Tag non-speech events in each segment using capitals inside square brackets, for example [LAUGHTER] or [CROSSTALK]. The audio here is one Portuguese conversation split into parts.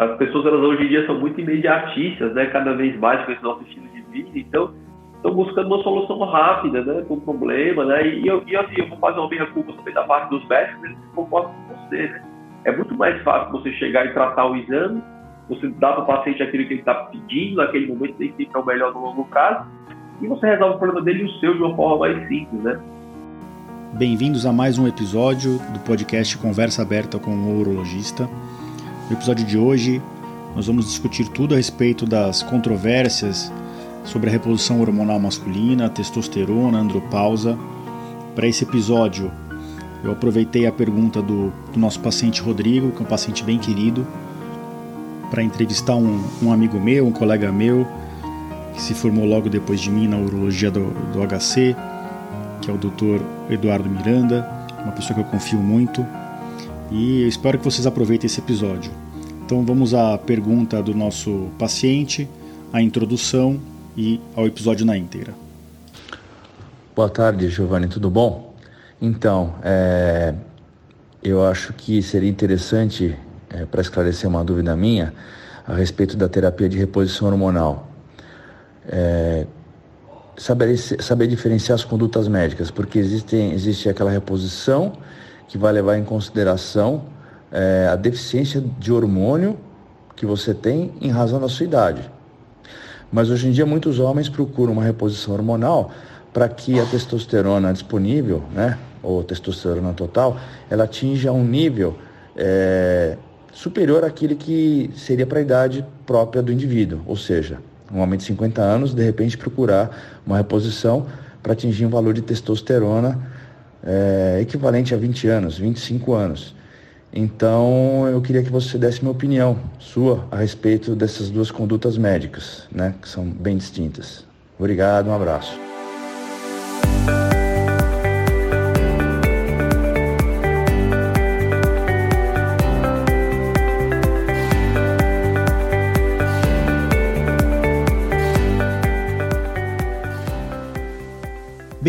as pessoas elas hoje em dia são muito imediatistas, né? Cada vez mais com esse nosso estilo de vida, então estão buscando uma solução rápida, né? Com o problema, né? E eu, e assim, eu vou fazer uma minha culpa também da parte dos médicos, eles se comportam com você, né? É muito mais fácil você chegar e tratar o exame, você dá para o paciente aquilo que ele está pedindo naquele momento, nem sempre é o melhor no longo prazo, e você resolve o problema dele e o seu de uma forma mais simples, né? Bem-vindos a mais um episódio do podcast Conversa Aberta com o Urologista. No episódio de hoje, nós vamos discutir tudo a respeito das controvérsias sobre a reposição hormonal masculina, testosterona, andropausa. Para esse episódio, eu aproveitei a pergunta do, do, nosso paciente Rodrigo, que é um paciente bem querido, para entrevistar um, um, amigo meu, um colega meu, que se formou logo depois de mim na urologia do, do HC, que é o Dr. Eduardo Miranda, uma pessoa que eu confio muito. E eu espero que vocês aproveitem esse episódio. Então vamos à pergunta do nosso paciente, a introdução e ao episódio na íntegra. Boa tarde, Giovanni, tudo bom? Então, é, eu acho que seria interessante, é, para esclarecer uma dúvida minha, a respeito da terapia de reposição hormonal. É, saber, saber diferenciar as condutas médicas, porque existem, existe aquela reposição que vai levar em consideração é, a deficiência de hormônio que você tem em razão da sua idade. Mas hoje em dia muitos homens procuram uma reposição hormonal para que a testosterona disponível, né, ou testosterona total, ela atinja um nível é, superior àquele que seria para a idade própria do indivíduo, ou seja, um homem de 50 anos, de repente procurar uma reposição para atingir um valor de testosterona é, equivalente a 20 anos, 25 anos. Então, eu queria que você desse minha opinião sua a respeito dessas duas condutas médicas, né, que são bem distintas. Obrigado, um abraço.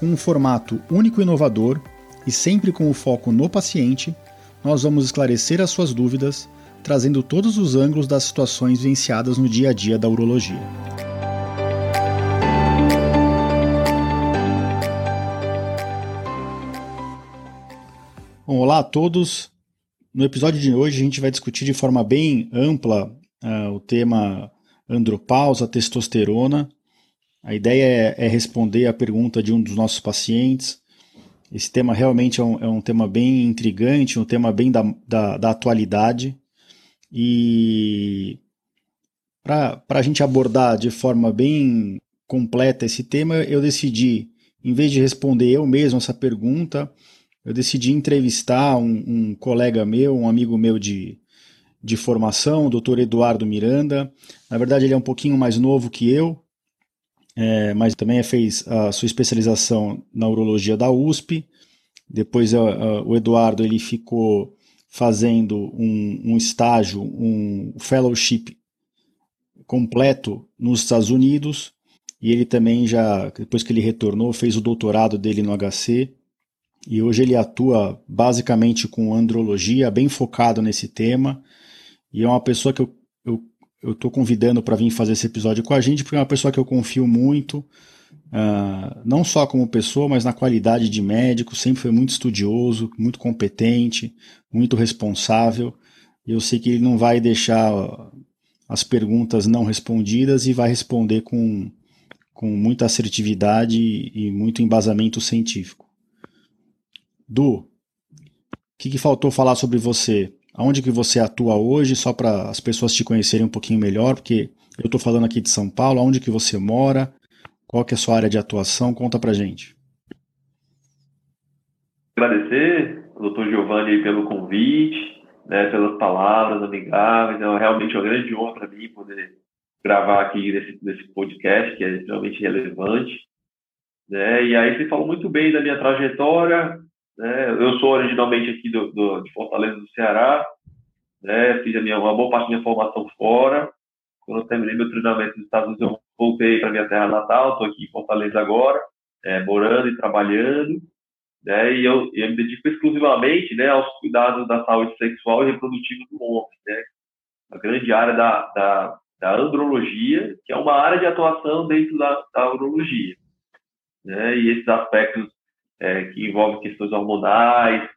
com um formato único e inovador e sempre com o foco no paciente, nós vamos esclarecer as suas dúvidas, trazendo todos os ângulos das situações vivenciadas no dia a dia da urologia. Bom, olá a todos. No episódio de hoje a gente vai discutir de forma bem ampla uh, o tema andropausa, testosterona a ideia é, é, responder a pergunta de um dos nossos pacientes. Esse tema realmente é um, é um tema bem intrigante, um tema bem da, da, da atualidade. E para a gente abordar de forma bem completa esse tema, eu decidi, em vez de responder eu mesmo essa pergunta, eu decidi entrevistar um, um colega meu, um amigo meu de, de formação, o Dr. Eduardo Miranda. Na verdade, ele é um pouquinho mais novo que eu, é, mas também fez a sua especialização na urologia da USP. Depois a, a, o Eduardo ele ficou fazendo um, um, estágio, um fellowship completo nos Estados Unidos. E ele também já, depois que ele retornou, fez o doutorado dele no HC. E hoje ele atua basicamente com andrologia, bem focado nesse tema. E é uma pessoa que eu eu estou convidando para vir fazer esse episódio com a gente, porque é uma pessoa que eu confio muito, uh, não só como pessoa, mas na qualidade de médico, sempre foi muito estudioso, muito competente, muito responsável. E eu sei que ele não vai deixar as perguntas não respondidas e vai responder com, com muita assertividade e muito embasamento científico. Du, o que, que faltou falar sobre você? Aonde que você atua hoje, só para as pessoas te conhecerem um pouquinho melhor, porque eu estou falando aqui de São Paulo, aonde que você mora, qual que é a sua área de atuação, conta para gente. Agradecer doutor Giovanni pelo convite, né, pelas palavras amigáveis, é realmente uma grande honra para mim poder gravar aqui nesse, nesse podcast, que é extremamente relevante. Né? E aí você falou muito bem da minha trajetória. Né? Eu sou originalmente aqui do, do, de Fortaleza do Ceará. Né? Fiz a minha, uma boa parte da minha formação fora. Quando eu terminei meu treinamento nos Estados Unidos, eu voltei para minha terra natal. Estou aqui em Fortaleza agora, é, morando e trabalhando. Né? E eu, eu me dedico exclusivamente né, aos cuidados da saúde sexual e reprodutiva do homem. Né? A grande área da, da da andrologia, que é uma área de atuação dentro da, da urologia. Né? E esses aspectos é, que envolvem questões hormonais,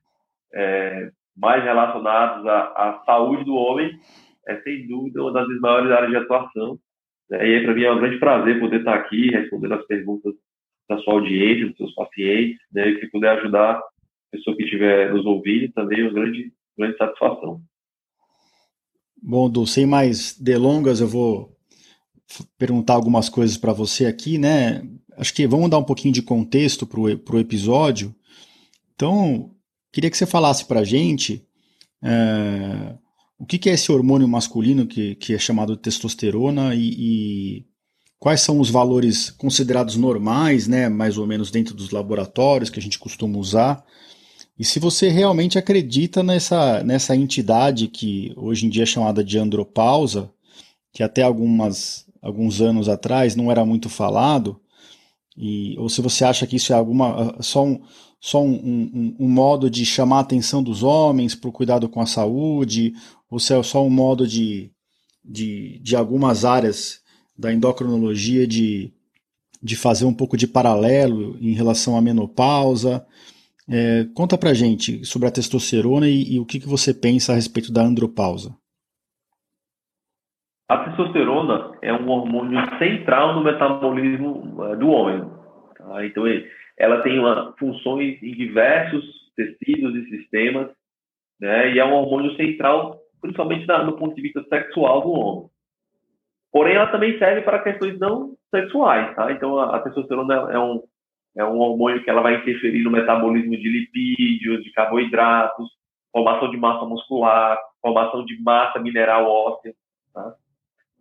é, mais relacionados à, à, saúde do homem, é sem dúvida uma das maiores áreas de atuação. Né? E para mim é um grande prazer poder estar aqui respondendo as perguntas da sua audiência, dos seus pacientes, né? e se puder ajudar a pessoa que estiver nos ouvindo também é uma grande, grande satisfação. Bom, Du, sem mais delongas, eu vou perguntar algumas coisas para você aqui, né? Acho que vamos dar um pouquinho de contexto para o episódio. Então, queria que você falasse para a gente é, o que, que, é esse hormônio masculino que, que é chamado testosterona e, e, quais são os valores considerados normais, né, mais ou menos dentro dos laboratórios que a gente costuma usar, e se você realmente acredita nessa, nessa entidade que hoje em dia é chamada de andropausa, que até algumas, alguns anos atrás não era muito falado, e, ou se você acha que isso é alguma só um, só um, um, um modo de chamar a atenção dos homens para o cuidado com a saúde, ou se é só um modo de, de, de algumas áreas da endocrinologia de, de fazer um pouco de paralelo em relação à menopausa. É, conta pra gente sobre a testosterona e, e o que, que você pensa a respeito da andropausa. A testosterona é um hormônio central no metabolismo é, do homem. Tá? Então, ela tem uma, funções em diversos tecidos e sistemas, né? e é um hormônio central, principalmente na, do ponto de vista sexual do homem. Porém, ela também serve para questões não sexuais. Tá? Então, a, a testosterona é um, é um hormônio que ela vai interferir no metabolismo de lipídios, de carboidratos, formação de massa muscular, formação de massa mineral óssea. Tá?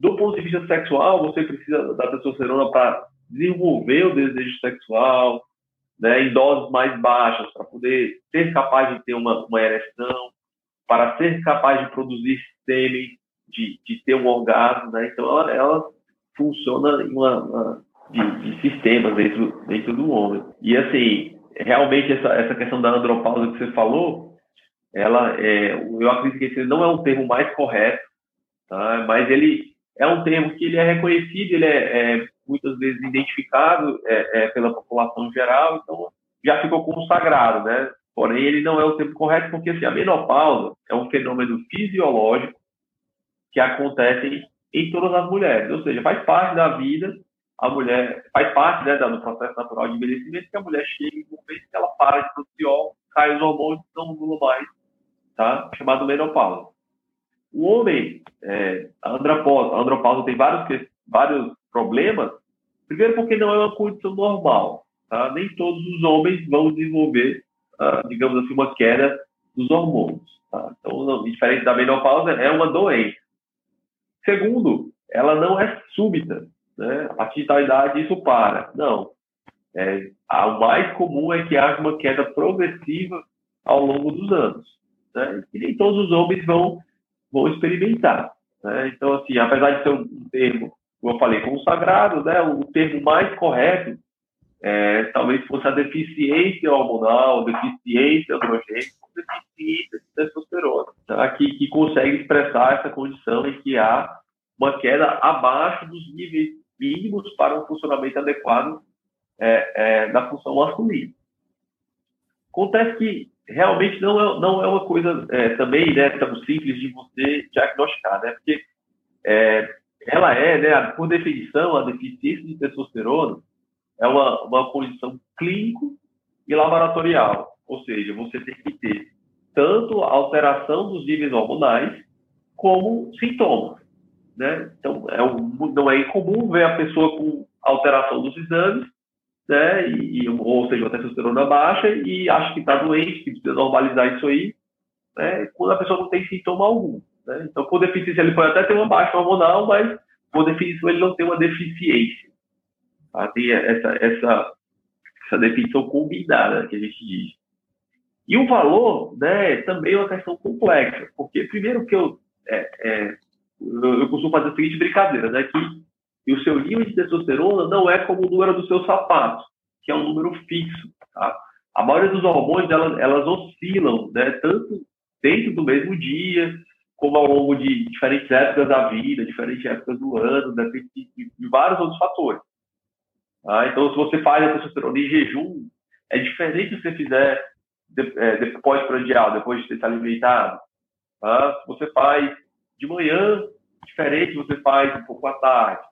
Do ponto de vista sexual, você precisa da testosterona para desenvolver o desejo sexual, né, em doses mais baixas, para poder ser capaz de ter uma, uma ereção, para ser capaz de produzir sêmen, de, de ter um orgasmo. Né? Então, ela, ela funciona em uma, uma de, de, sistemas dentro, dentro do homem. E assim, realmente essa, essa questão da andropausa que você falou, ela é, eu acredito que esse não é um termo mais correto, tá? mas ele é um termo que ele é reconhecido, ele é, é muitas vezes identificado é, é, pela população geral, então já ficou consagrado, né? Porém, ele não é o termo correto porque assim, a menopausa é um fenômeno fisiológico que acontece em todas as mulheres, ou seja, faz parte da vida a mulher faz parte né, do processo natural de envelhecimento que a mulher chega em um momento que ela para de produzir óvulos, cai os hormônios não ovula mais, tá? chamado menopausa. O homem, é, a, andropausa, a andropausa tem vários, vários problemas, primeiro porque não é uma condição normal, tá? nem todos os homens vão desenvolver, ah, digamos assim, uma queda dos hormônios. Tá? Então, diferente da menopausa, é uma doença. Segundo, ela não é súbita, né? a partir isso para. Não. É, o mais comum é que haja uma queda progressiva ao longo dos anos. Né? E nem todos os homens vão, vão experimentar. Né? Então, assim, apesar de ser um termo, como eu falei, consagrado, né? o termo mais correto é, talvez fosse a deficiência hormonal, deficiência androgênica, deficiência de testosterona, tá? que, que consegue expressar essa condição em que há uma queda abaixo dos níveis mínimos para um funcionamento adequado é, é, da função masculina. Acontece que realmente não é, não é uma coisa é, também né, tão simples de você diagnosticar, né? Porque é, ela é, né, por definição, a deficiência de testosterona é uma, uma condição clínico e laboratorial. Ou seja, você tem que ter tanto alteração dos níveis hormonais como sintomas. Né? Então, é um, não é incomum ver a pessoa com alteração dos exames, né? E, ou seja, uma testosterona baixa e acha que está doente, que precisa normalizar isso aí, né? quando a pessoa não tem sintoma algum. Né? Então, por deficiência, ele pode até ter uma baixa hormonal, mas por definição, ele não tem uma deficiência. Tá? Tem essa, essa, essa definição combinada que a gente diz. E o valor né, também é uma questão complexa, porque primeiro que eu, é, é, eu, eu, costumo fazer a seguinte brincadeira, né, que o seu nível de testosterona não é como o número do seu sapato, que é um número fixo. Tá? A maioria dos hormônios, elas, elas oscilam, né, tanto dentro do mesmo dia, como ao longo de diferentes épocas da vida, diferentes épocas do ano, depende de, de, vários outros fatores. Tá? Então, se você faz a testosterona em jejum, é diferente se você fizer de, é, pós-prandial, depois de ter se alimentado. Tá? Se você faz de manhã, diferente se você faz um pouco à tarde.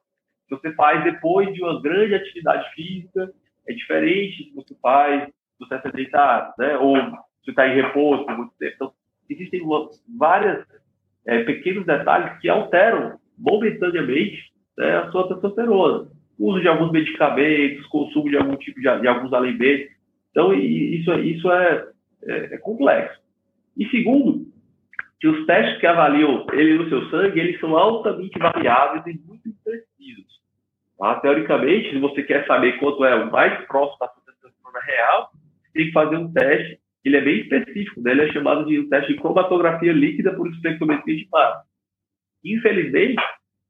Se você faz depois de uma grande atividade física, é diferente se você faz você é sedentário, né? ou se está em repouso por muito tempo. Então, existem uma, várias é, pequenos detalhes que alteram momentaneamente né, a sua testosterona. Uso de alguns medicamentos, consumo de algum tipo de, de alguns alimentos. Então, isso, isso é, é, é, complexo. E segundo, que os testes que avaliam ele no seu sangue, eles são altamente variáveis e muito imprecisos. Tá? Teoricamente, se você quer saber quanto é o mais próximo da testosterona real, tem que fazer um teste ele é bem específico, né? ele é chamado de um teste de cromatografia líquida por espectrometria de massa. Infelizmente,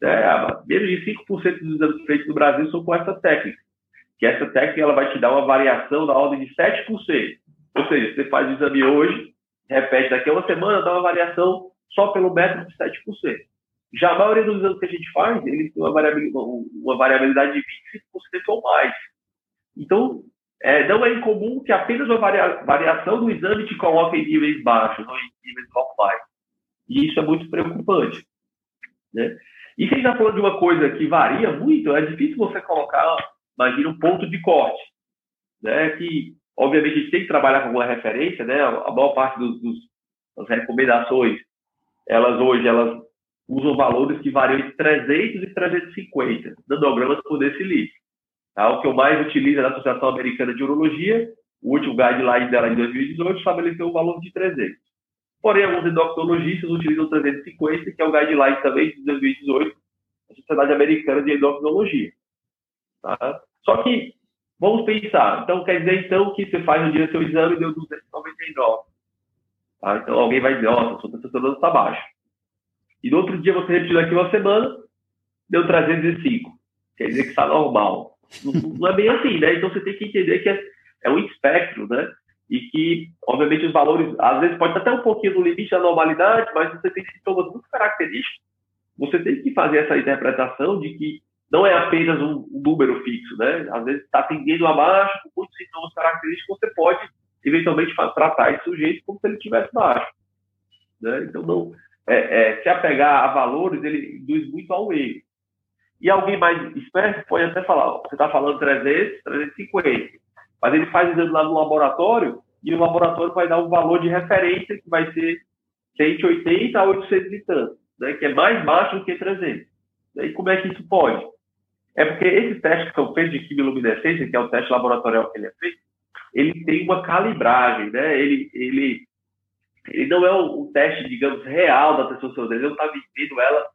né, menos de 5% dos exames feitos no Brasil são com essa técnica, que essa técnica ela vai te dar uma variação da ordem de 7%. Ou seja, você faz o exame hoje, repete daqui a uma semana, dá uma variação só pelo método de 7%. Já a maioria dos exames que a gente faz, eles têm uma variabilidade, uma variabilidade de 25% ou mais. Então, é, não é incomum que apenas uma varia, variação do exame te coloque em níveis baixos ou em níveis normais. E isso é muito preocupante. Né? E se a gente está falando de uma coisa que varia muito, é difícil você colocar, imagina, um ponto de corte. Né? Que, obviamente, a gente tem que trabalhar com alguma referência, né? a maior parte dos, dos, das recomendações, elas hoje, elas usam valores que variam entre 300 e 350 nanogramas por decilitro. Tá? O que eu mais utilizo é a Associação Americana de Urologia, o último guideline dela em 2018 estabeleceu o valor de 300. Porém, alguns endocrinologistas utilizam 350, que é o guideline também de 2018 da Sociedade Americana de Endocrinologia. Tá? Só que, vamos pensar, então quer dizer então que você faz um dia seu exame e deu 299. Tá? Então alguém vai dizer, nossa, sua testosterona está baixa. E no outro dia você repetiu aqui uma semana, deu 305. Quer dizer que está normal. Não, é bem assim, né? Então você tem que entender que é, é um espectro, né? E que, obviamente, os valores, às vezes, pode estar até um pouquinho no limite da normalidade, mas você tem sintomas muito característicos. Você tem que fazer essa interpretação de que não é apenas um, um número fixo, né? Às vezes está tendendo abaixo, com muitos sintomas característicos, você pode, eventualmente, tratar esse sujeito como se ele estivesse baixo. Né? Então, não, é, é, se apegar a valores, ele induz muito ao erro. E alguém mais esperto pode até falar, você está falando 300, 350. Mas ele faz exame lá no laboratório e o laboratório vai dar um valor de referência que vai ser 180 a 800 e tanto, né, que é mais baixo do que 300. E como é que isso pode? É porque esses testes que são feitos de quimiluminescência, que é o teste laboratorial que ele é feito, ele tem uma calibragem, né? Ele, ele, ele não é um, teste, digamos, real da testosterona, ele não está medindo ela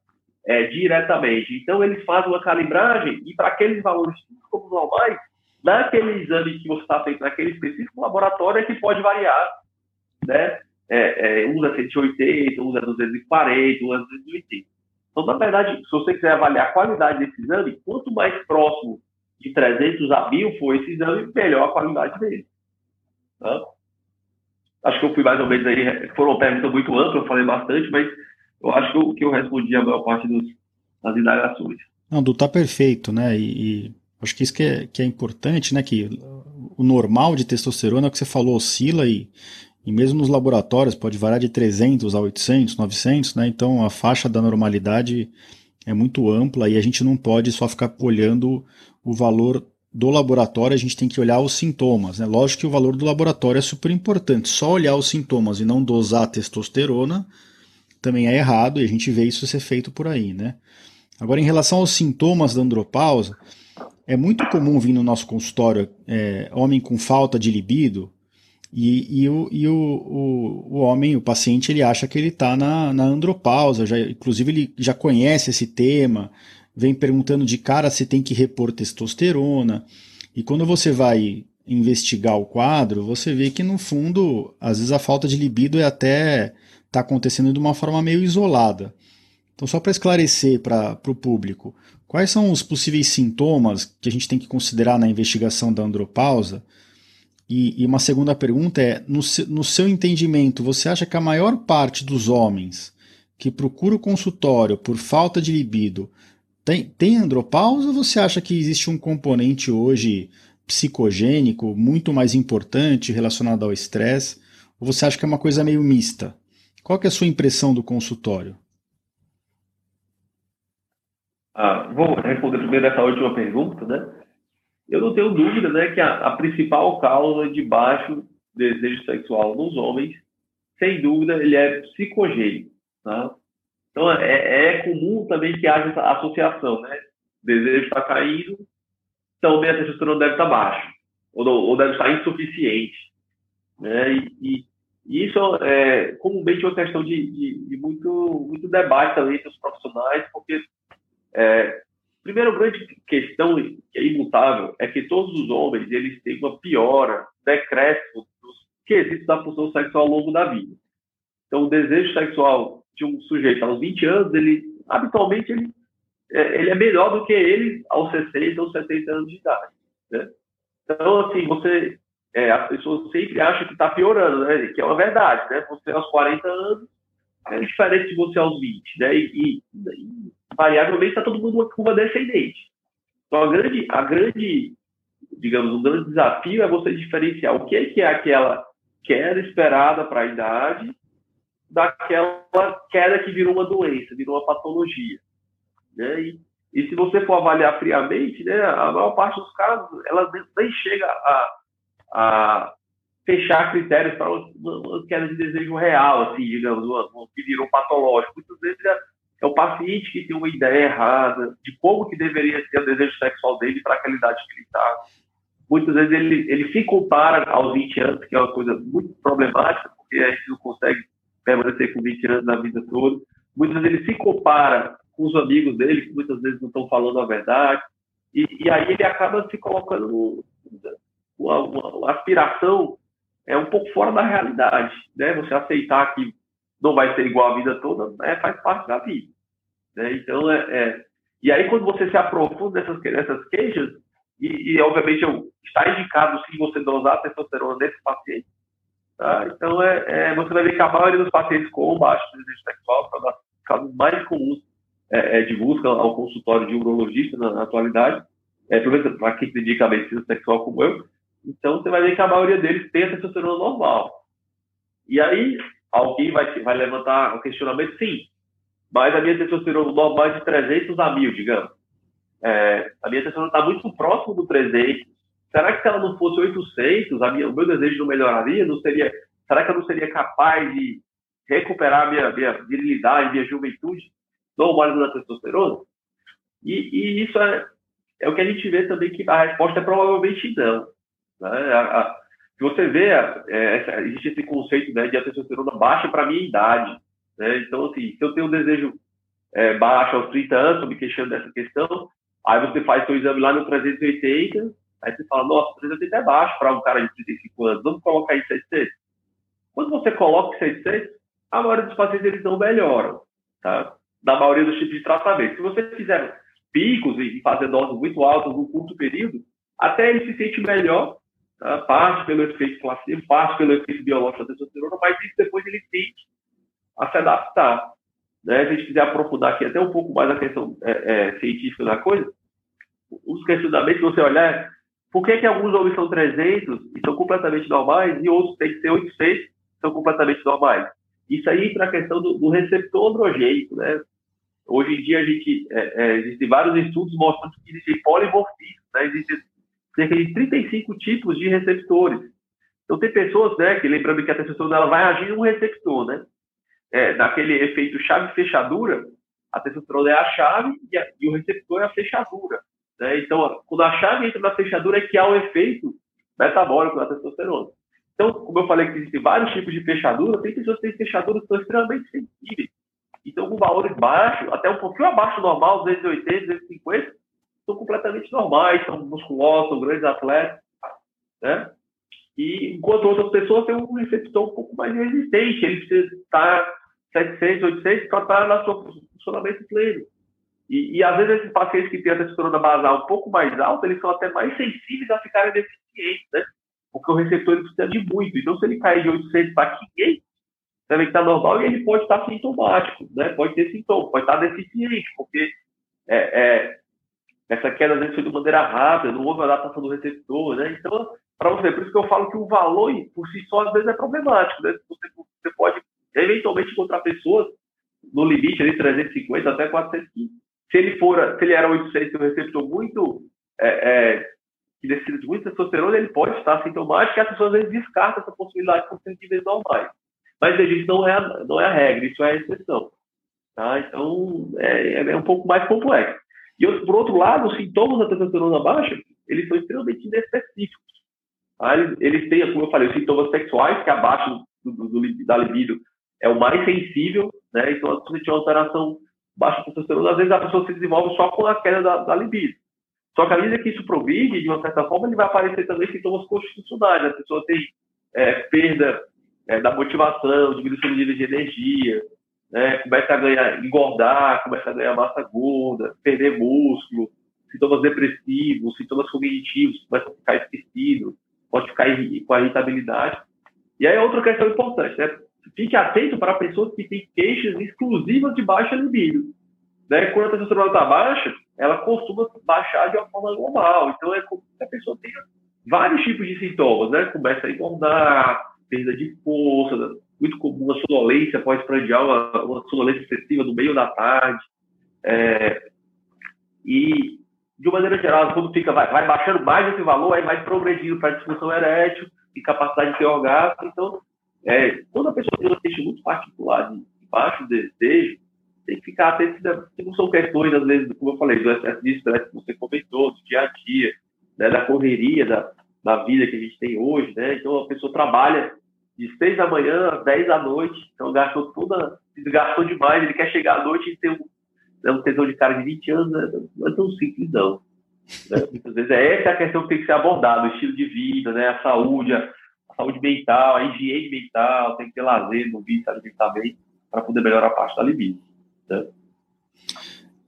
é, diretamente. Então, eles fazem uma calibragem e para aqueles valores como normais, naquele exame que você está feito naquele específico laboratório, é que pode variar, né? É, é, é 180, um é 240, um é 280. Então, na verdade, se você quiser avaliar a qualidade desse exame, quanto mais próximo de 300 a 1000 for esse exame, melhor a qualidade dele. Tá? Acho que eu fui mais ou menos aí, foram uma pergunta muito ampla, eu falei bastante, mas eu acho que eu, que eu respondi a maior parte dos, das indagações. Não, Du, tá perfeito, né? E, e, acho que isso que é, que é importante, né? Que o normal de testosterona, é o que você falou, oscila e, e mesmo nos laboratórios pode variar de 300 a 800, 900, né? Então a faixa da normalidade é muito ampla e a gente não pode só ficar olhando o valor do laboratório, a gente tem que olhar os sintomas. Né? Lógico que o valor do laboratório é super importante. Só olhar os sintomas e não dosar a testosterona também é errado e a gente vê isso ser feito por aí, né? Agora, em relação aos sintomas da andropausa, é muito comum vir no nosso consultório é, homem com falta de libido e, e, o, e o, o, o, homem, o paciente, ele acha que ele está na, na andropausa, já, inclusive ele já conhece esse tema vem perguntando de cara se tem que repor testosterona. E quando você vai investigar o quadro, você vê que no fundo, às vezes a falta de libido é até está acontecendo de uma forma meio isolada. Então, só para esclarecer para o público, quais são os possíveis sintomas que a gente tem que considerar na investigação da andropausa? E, e uma segunda pergunta é: no, no seu entendimento, você acha que a maior parte dos homens que procura o consultório por falta de libido tem, tem andropausa ou você acha que existe um componente hoje psicogênico muito mais importante relacionado ao estresse? Ou você acha que é uma coisa meio mista? Qual que é a sua impressão do consultório? Ah, vou responder primeiro essa última pergunta, né? Eu não tenho dúvida, né, que a, a principal causa de baixo desejo sexual nos homens, sem dúvida, ele é psicogênico, tá? Então, é, é comum também que haja essa associação, né? O desejo está caindo, então a testosterona deve estar baixa, ou, ou deve estar insuficiente, né? E, e, isso é comumente uma questão de, de, de, muito, muito debate também entre os profissionais, porque é, primeiro grande questão que é imutável é que todos os homens eles têm uma piora, decréscimo dos quesitos da função sexual ao longo da vida. Então, o desejo sexual de um sujeito aos 20 anos, ele habitualmente ele, é, ele é melhor do que ele aos 60 ou 70 anos de idade. Né? Então, assim, você, é, as pessoas sempre acham que está piorando, né? que é uma verdade. Né? Você aos 40 anos é diferente de você aos 20. Né? E, e, e variavelmente está todo mundo numa curva descendente. Então, a grande, a grande, digamos, um grande desafio é você diferenciar o que é, que é aquela queda esperada para a idade daquela queda que virou uma doença, virou uma patologia. Né? E, e se você for avaliar friamente, né, a maior parte dos casos, ela nem chega a, a fechar critérios para uma, uma, queda de desejo real, assim, digamos, uma, uma que virou patológico. Muitas vezes é, é, o paciente que tem uma ideia errada de como que deveria ser o desejo sexual dele para aquela idade que ele está. Muitas vezes ele, ele se compara aos 20 anos, que é uma coisa muito problemática, porque a gente não consegue permanecer com 20 anos na vida toda. Muitas vezes ele se compara com os amigos dele, que muitas vezes não estão falando a verdade, e, e aí ele acaba se colocando no, uma, uma, aspiração é um pouco fora da realidade, né? Você aceitar que não vai ser igual a vida toda, né? faz parte da vida, né? Então é, é, e aí quando você se aprofunda nessas, nessas queixas e, e obviamente eu, está indicado sim você dosar testosterona nesse paciente, Tá? Então, é, é, você vai ver que a maioria dos pacientes com baixo desejo sexual são os casos mais comuns é, é, de busca ao consultório de urologista na, na atualidade, é, para quem se dedica a medicina sexual como eu. Então, você vai ver que a maioria deles tem a testosterona normal. E aí, alguém vai, vai levantar o questionamento, sim, mas a minha testosterona normal é de 300 a 1000, digamos. É, a minha testosterona está muito próximo do 300, Será que se ela não fosse 800, a minha, o meu desejo não melhoraria? Não seria, será que eu não seria capaz de recuperar minha, minha virilidade, minha juventude, não da testosterona? E, e, isso é, é o que a gente vê também que a resposta é provavelmente não. Né? A, a, se você vê, é, existe esse conceito né, de a testosterona baixa para a minha idade. Né? Então, assim, se eu tenho um desejo é, baixo aos 30 anos, estou me queixando dessa questão, aí você faz seu exame lá no 380, Aí você fala, nossa, 380 é baixo para um cara de 35 anos, vamos colocar em 600. Quando você coloca em 600, a maioria dos pacientes eles não melhoram, tá? Na maioria dos tipos de tratamento. Se você fizer picos e fazer doses muito altas num curto período, até ele se sente melhor, tá? parte pelo efeito placebo, parte pelo efeito biológico da testosterona, mas isso depois ele tende a se adaptar. Né? Se a gente quiser aprofundar aqui até um pouco mais a questão é, é, científica da coisa, os questionamentos, se você olhar, por que, que alguns homens são 300 e são completamente normais e outros têm que ser 800 e são completamente normais? Isso aí para a questão do, do, receptor androgênico, né? Hoje em dia a gente é, é, existem vários estudos mostrando que existe polimorfismo, né? Existem cerca de 35 tipos de receptores. Então tem pessoas, né, que lembrando que a testosterona ela vai agir em um receptor, né? É, daquele efeito chave-fechadura, a testosterona é a chave e, a, e o receptor é a fechadura. Né? Então, quando a chave entra na fechadura, é que há o efeito metabólico da testosterona. Então, como eu falei que existem vários tipos de fechadura, tem pessoas que têm fechaduras que são extremamente sensíveis. Então, com valores baixos, até um pouquinho abaixo do normal, 280, 250, são completamente normais, são musculosos, são grandes atletas, né? E enquanto outras pessoas têm um receptor um pouco mais resistente, ele precisa estar 700, 800 para estar no seu funcionamento pleno. E, e, às vezes esses pacientes que têm a testosterona basal um pouco mais alta, eles são até mais sensíveis a ficarem deficientes, né? Porque o receptor ele precisa de muito. Então, se ele cair de 800 para 500, você vê que está normal e ele pode estar sintomático, né? Pode ter sintomas, pode estar deficiente, porque é, é, essa queda às vezes foi de maneira rápida, não houve adaptação do receptor, né? Então, para você, por isso que eu falo que o valor por si só às vezes é problemático, né? Você, você pode eventualmente encontrar pessoas no limite ali 350 até 415. Se ele for, se ele era 800 e um receptor muito é, é, que necessita de muita testosterona, ele pode estar sintomático e as pessoas às vezes descartam essa possibilidade por ser níveis normais. Mas veja, isso não é, a, não é a regra, isso é a exceção. Tá? Então, é, é um pouco mais complexo. E por outro lado, os sintomas da testosterona baixa, eles são extremamente inespecíficos. Tá? Eles, eles, têm, como eu falei, os sintomas sexuais, que abaixo do, do, do, da libido é o mais sensível, né? Então, se você tiver uma alteração baixa testosterona, às vezes a pessoa se desenvolve só com a queda da, da libido. Só que à medida que isso progride, de uma certa forma, ele vai aparecer também sintomas constitucionais. A pessoa tem é, perda é, da motivação, diminuição do nível de energia, né, começa a ganhar, engordar, começa a ganhar massa gorda, perder músculo, sintomas depressivos, sintomas cognitivos, começa a ficar esquecido, pode ficar com a irritabilidade. E aí outra questão importante, né? Fique atento para pessoas que têm queixas exclusivas de baixa libido. Né? Quando a testosterona está baixa, ela costuma baixar de uma forma normal. Então é como se a pessoa tenha vários tipos de sintomas, né? Começa a engordar, perda de força, muito comum a sonolência pós-prandial, uma, uma sonolência excessiva no meio da tarde. É, e, de uma maneira geral, quando fica, vai, vai baixando mais esse valor, aí vai progredindo para disfunção erétil e capacidade de ter orgasmo. Então, é, quando a pessoa tem um queixa muito particular de baixo desejo, tem que ficar atento, que não são questões, às vezes, como eu falei, do excesso de estresse que você comentou, do dia a dia, né, da correria, da, da vida que a gente tem hoje, né? Então, a pessoa trabalha de 6 da manhã às 10 da noite, então gastou toda, desgastou demais, ele quer chegar à noite e ter um, né, um tesão de cara de 20 anos, né? não é tão simples não. Né? Muitas vezes é essa a questão que tem que ser abordada, o estilo de vida, né? a saúde, a saúde mental, a higiene mental, tem que ter lazer no vício alimentar para poder melhorar a parte da libido. Né?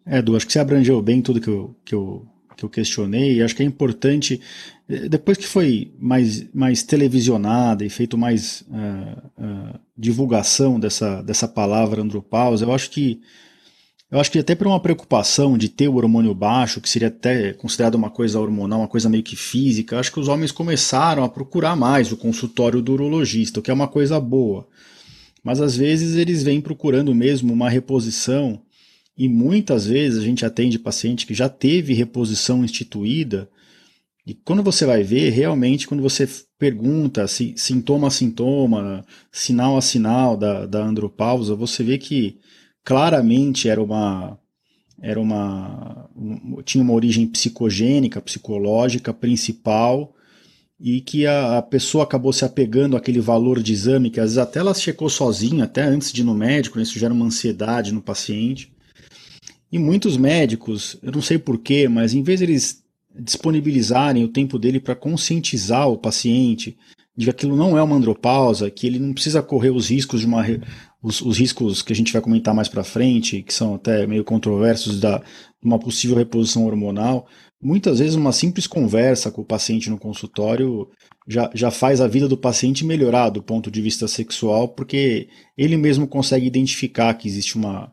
É, Edu, acho que você abrangeu bem tudo que eu, que eu, que eu questionei, e acho que é importante eh, depois que foi mais, mais televisionada e feito mais uh, uh, divulgação dessa, dessa palavra andropausa, eu acho que eu acho que até por uma preocupação de ter o hormônio baixo, que seria até considerado uma coisa hormonal, uma coisa meio que física, acho que os homens começaram a procurar mais o consultório do urologista, o que é uma coisa boa. Mas às vezes eles vêm procurando mesmo uma reposição, e muitas vezes a gente atende paciente que já teve reposição instituída, e quando você vai ver, realmente, quando você pergunta se, sintoma a sintoma, sinal a sinal da, da andropausa, você vê que claramente era uma, era uma, tinha uma origem psicogênica, psicológica principal, e que a, a, pessoa acabou se apegando àquele valor de exame, que às vezes até ela checou sozinha, até antes de ir no médico, né, isso gera uma ansiedade no paciente. E muitos médicos, eu não sei porquê, mas em vez de eles disponibilizarem o tempo dele para conscientizar o paciente de que aquilo não é uma andropausa, que ele não precisa correr os riscos de uma os, os riscos que a gente vai comentar mais para frente, que são até meio controversos da uma possível reposição hormonal. Muitas vezes uma simples conversa com o paciente no consultório já, já faz a vida do paciente melhorar do ponto de vista sexual, porque ele mesmo consegue identificar que existe uma,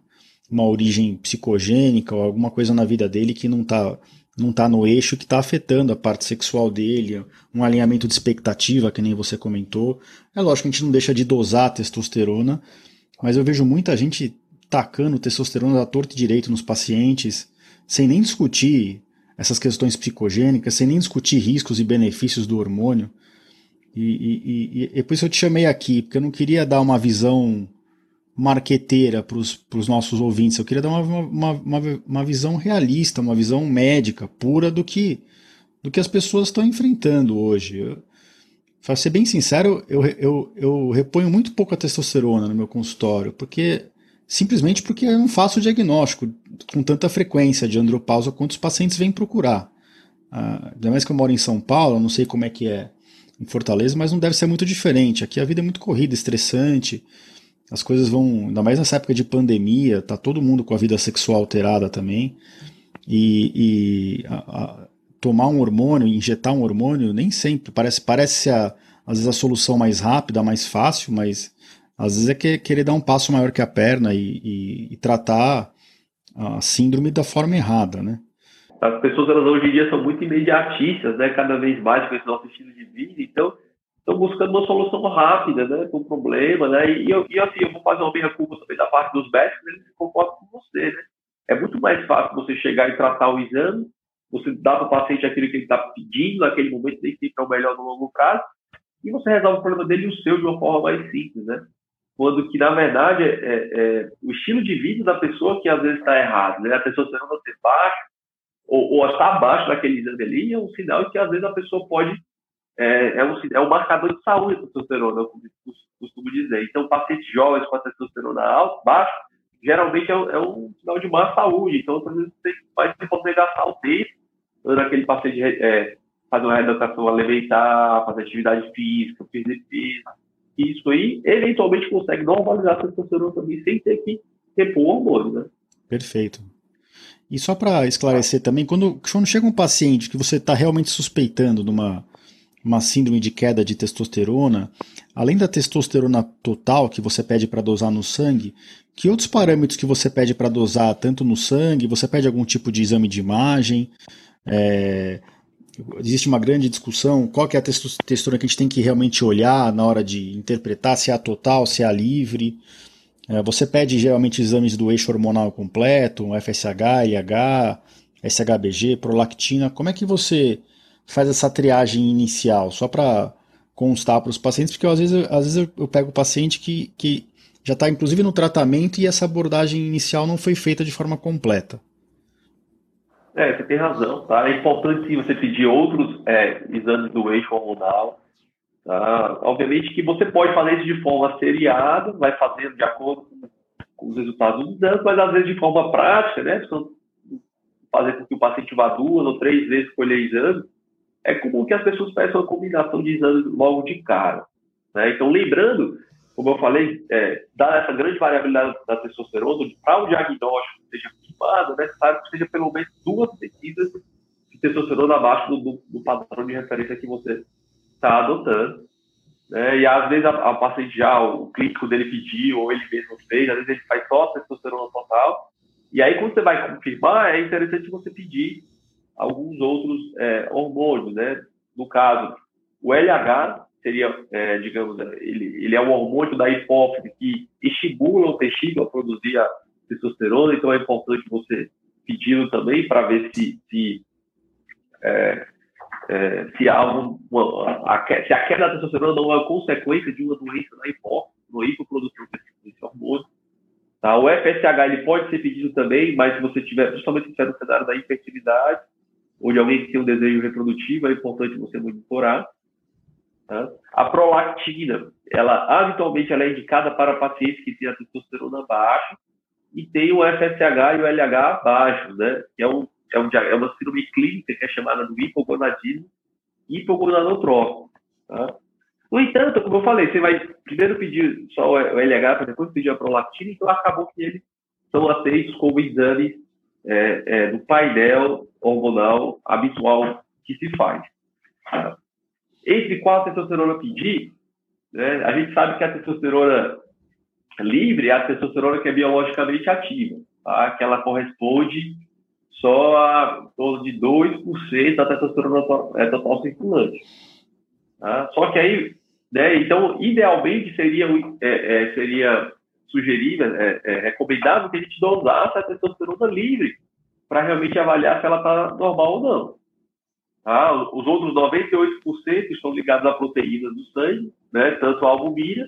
uma origem psicogênica ou alguma coisa na vida dele que não está não está no eixo que está afetando a parte sexual dele, um alinhamento de expectativa, que nem você comentou. É lógico que a gente não deixa de dosar a testosterona, mas eu vejo muita gente tacando testosterona da torta e direito nos pacientes, sem nem discutir essas questões psicogênicas, sem nem discutir riscos e benefícios do hormônio. E, e, e, e por isso eu te chamei aqui, porque eu não queria dar uma visão marqueteira para os nossos ouvintes. Eu queria dar uma, uma, uma, uma, visão realista, uma visão médica, pura do que, do que as pessoas estão enfrentando hoje. Para ser bem sincero, eu, eu, eu reponho muito pouco a testosterona no meu consultório, porque simplesmente porque eu não faço diagnóstico com tanta frequência de andropausa quanto os pacientes vêm procurar. Ah, ainda mais que eu moro em São Paulo, não sei como é que é em Fortaleza, mas não deve ser muito diferente. Aqui a vida é muito corrida, estressante, as coisas vão, ainda mais nessa época de pandemia, tá todo mundo com a vida sexual alterada também. E, e a, a, tomar um hormônio, injetar um hormônio, nem sempre parece parece a, às vezes a solução mais rápida, mais fácil, mas às vezes é que, querer dar um passo maior que a perna e, e, e tratar a síndrome da forma errada, né? As pessoas elas hoje em dia são muito imediatistas, né? Cada vez mais com esse nosso estilo de vida, então estão buscando uma solução rápida, né, para o problema, né, e, eu, e assim, eu vou fazer uma meia culpa também da parte dos médicos, eles concordam com você, né, é muito mais fácil você chegar e tratar o exame, você dá para o paciente aquilo que ele está pedindo naquele momento, nem sempre é o melhor no longo prazo, e você resolve o problema dele e o seu de uma forma mais simples, né, quando que, na verdade, é, é, é o estilo de vida da pessoa que às vezes está errado, né, a pessoa sendo ser baixa, ou, ou está abaixo daquele exame ali, é um sinal que às vezes a pessoa pode é, é, um, é um marcador de saúde a testosterona, eu costumo dizer. Então, pacientes jovens com a testosterona alta, baixa, geralmente é, é, um sinal de má saúde. Então, às vezes, você vai poder gastar o tempo naquele paciente é, fazer uma reeducação alimentar, fazer atividade física, perder peso. Isso aí, eventualmente, consegue normalizar a testosterona também, sem ter que repor o hormônio, né? Perfeito. E só para esclarecer também, quando, quando chega um paciente que você está realmente suspeitando de uma uma síndrome de queda de testosterona, além da testosterona total que você pede para dosar no sangue, que outros parâmetros que você pede para dosar tanto no sangue? Você pede algum tipo de exame de imagem? É, existe uma grande discussão qual que é a testosterona que a gente tem que realmente olhar na hora de interpretar se é a total, se é a livre. É, você pede geralmente exames do eixo hormonal completo, FSH, IH, SHBG, prolactina. Como é que você faz essa triagem inicial, só para constar para os pacientes, porque às vezes, às vezes eu, eu pego o paciente que, que já está inclusive no tratamento e essa abordagem inicial não foi feita de forma completa. É, você tem razão, tá? É importante você pedir outros é, exames do eixo hormonal, tá? Obviamente que você pode fazer isso de forma seriada, vai fazendo de acordo com, com os resultados dos exames, mas às vezes de forma prática, né? Fazer com que o paciente vá duas ou três vezes colher exame, é comum que as pessoas peçam a combinação de exames logo de cara. Né? Então, lembrando, como eu falei, é, dada essa grande variabilidade da testosterona, para o diagnóstico seja firmado, é necessário que seja pelo menos duas pesquisas de testosterona abaixo do, do, do padrão de referência que você está adotando. Né? E às vezes a, a, paciente já, o clínico dele pediu, ou ele mesmo fez, às vezes ele faz só a testosterona total. E aí, quando você vai confirmar, é interessante você pedir alguns outros é, hormônios, né? No caso, o LH seria, é, digamos, ele, ele é um hormônio da hipófise que estimula o tecido a produzir a testosterona, então é importante você pedi-lo também para ver se, se, é, é, se, há uma, a, se a queda da testosterona não é consequência de uma doença da hipófise, uma hipoprodução desse hormônio. Tá? O FSH ele pode ser pedido também, mas se você tiver, justamente se estiver no cenário da infertilidade, onde alguém tem um desejo reprodutivo, é importante você monitorar. Tá? A prolactina, ela habitualmente ela é indicada para pacientes que têm a testosterona baixa e tem o FSH e o LH baixo, né? Que é, um, é, um, é uma síndrome clínica que é chamada do hipogonadismo hipogonadotrófico. Tá? No entanto, como eu falei, você vai primeiro pedir só o LH para depois pedir a prolactina, então acabou que eles são aceitos como exames é, é, do painel hormonal habitual que se faz. Entre qual testosterona pedir, né, a gente sabe que a testosterona livre é a testosterona que é biologicamente ativa, tá? que ela corresponde só a torno de 2% da testosterona é, total circulante. Tá? Só que aí, né, então, idealmente seria, é, é, seria sugerível, é, é recomendável que a gente dosasse a testosterona livre para realmente avaliar se ela está normal ou não. Tá? Os outros 98% estão ligados à proteína do sangue, né? tanto a albumina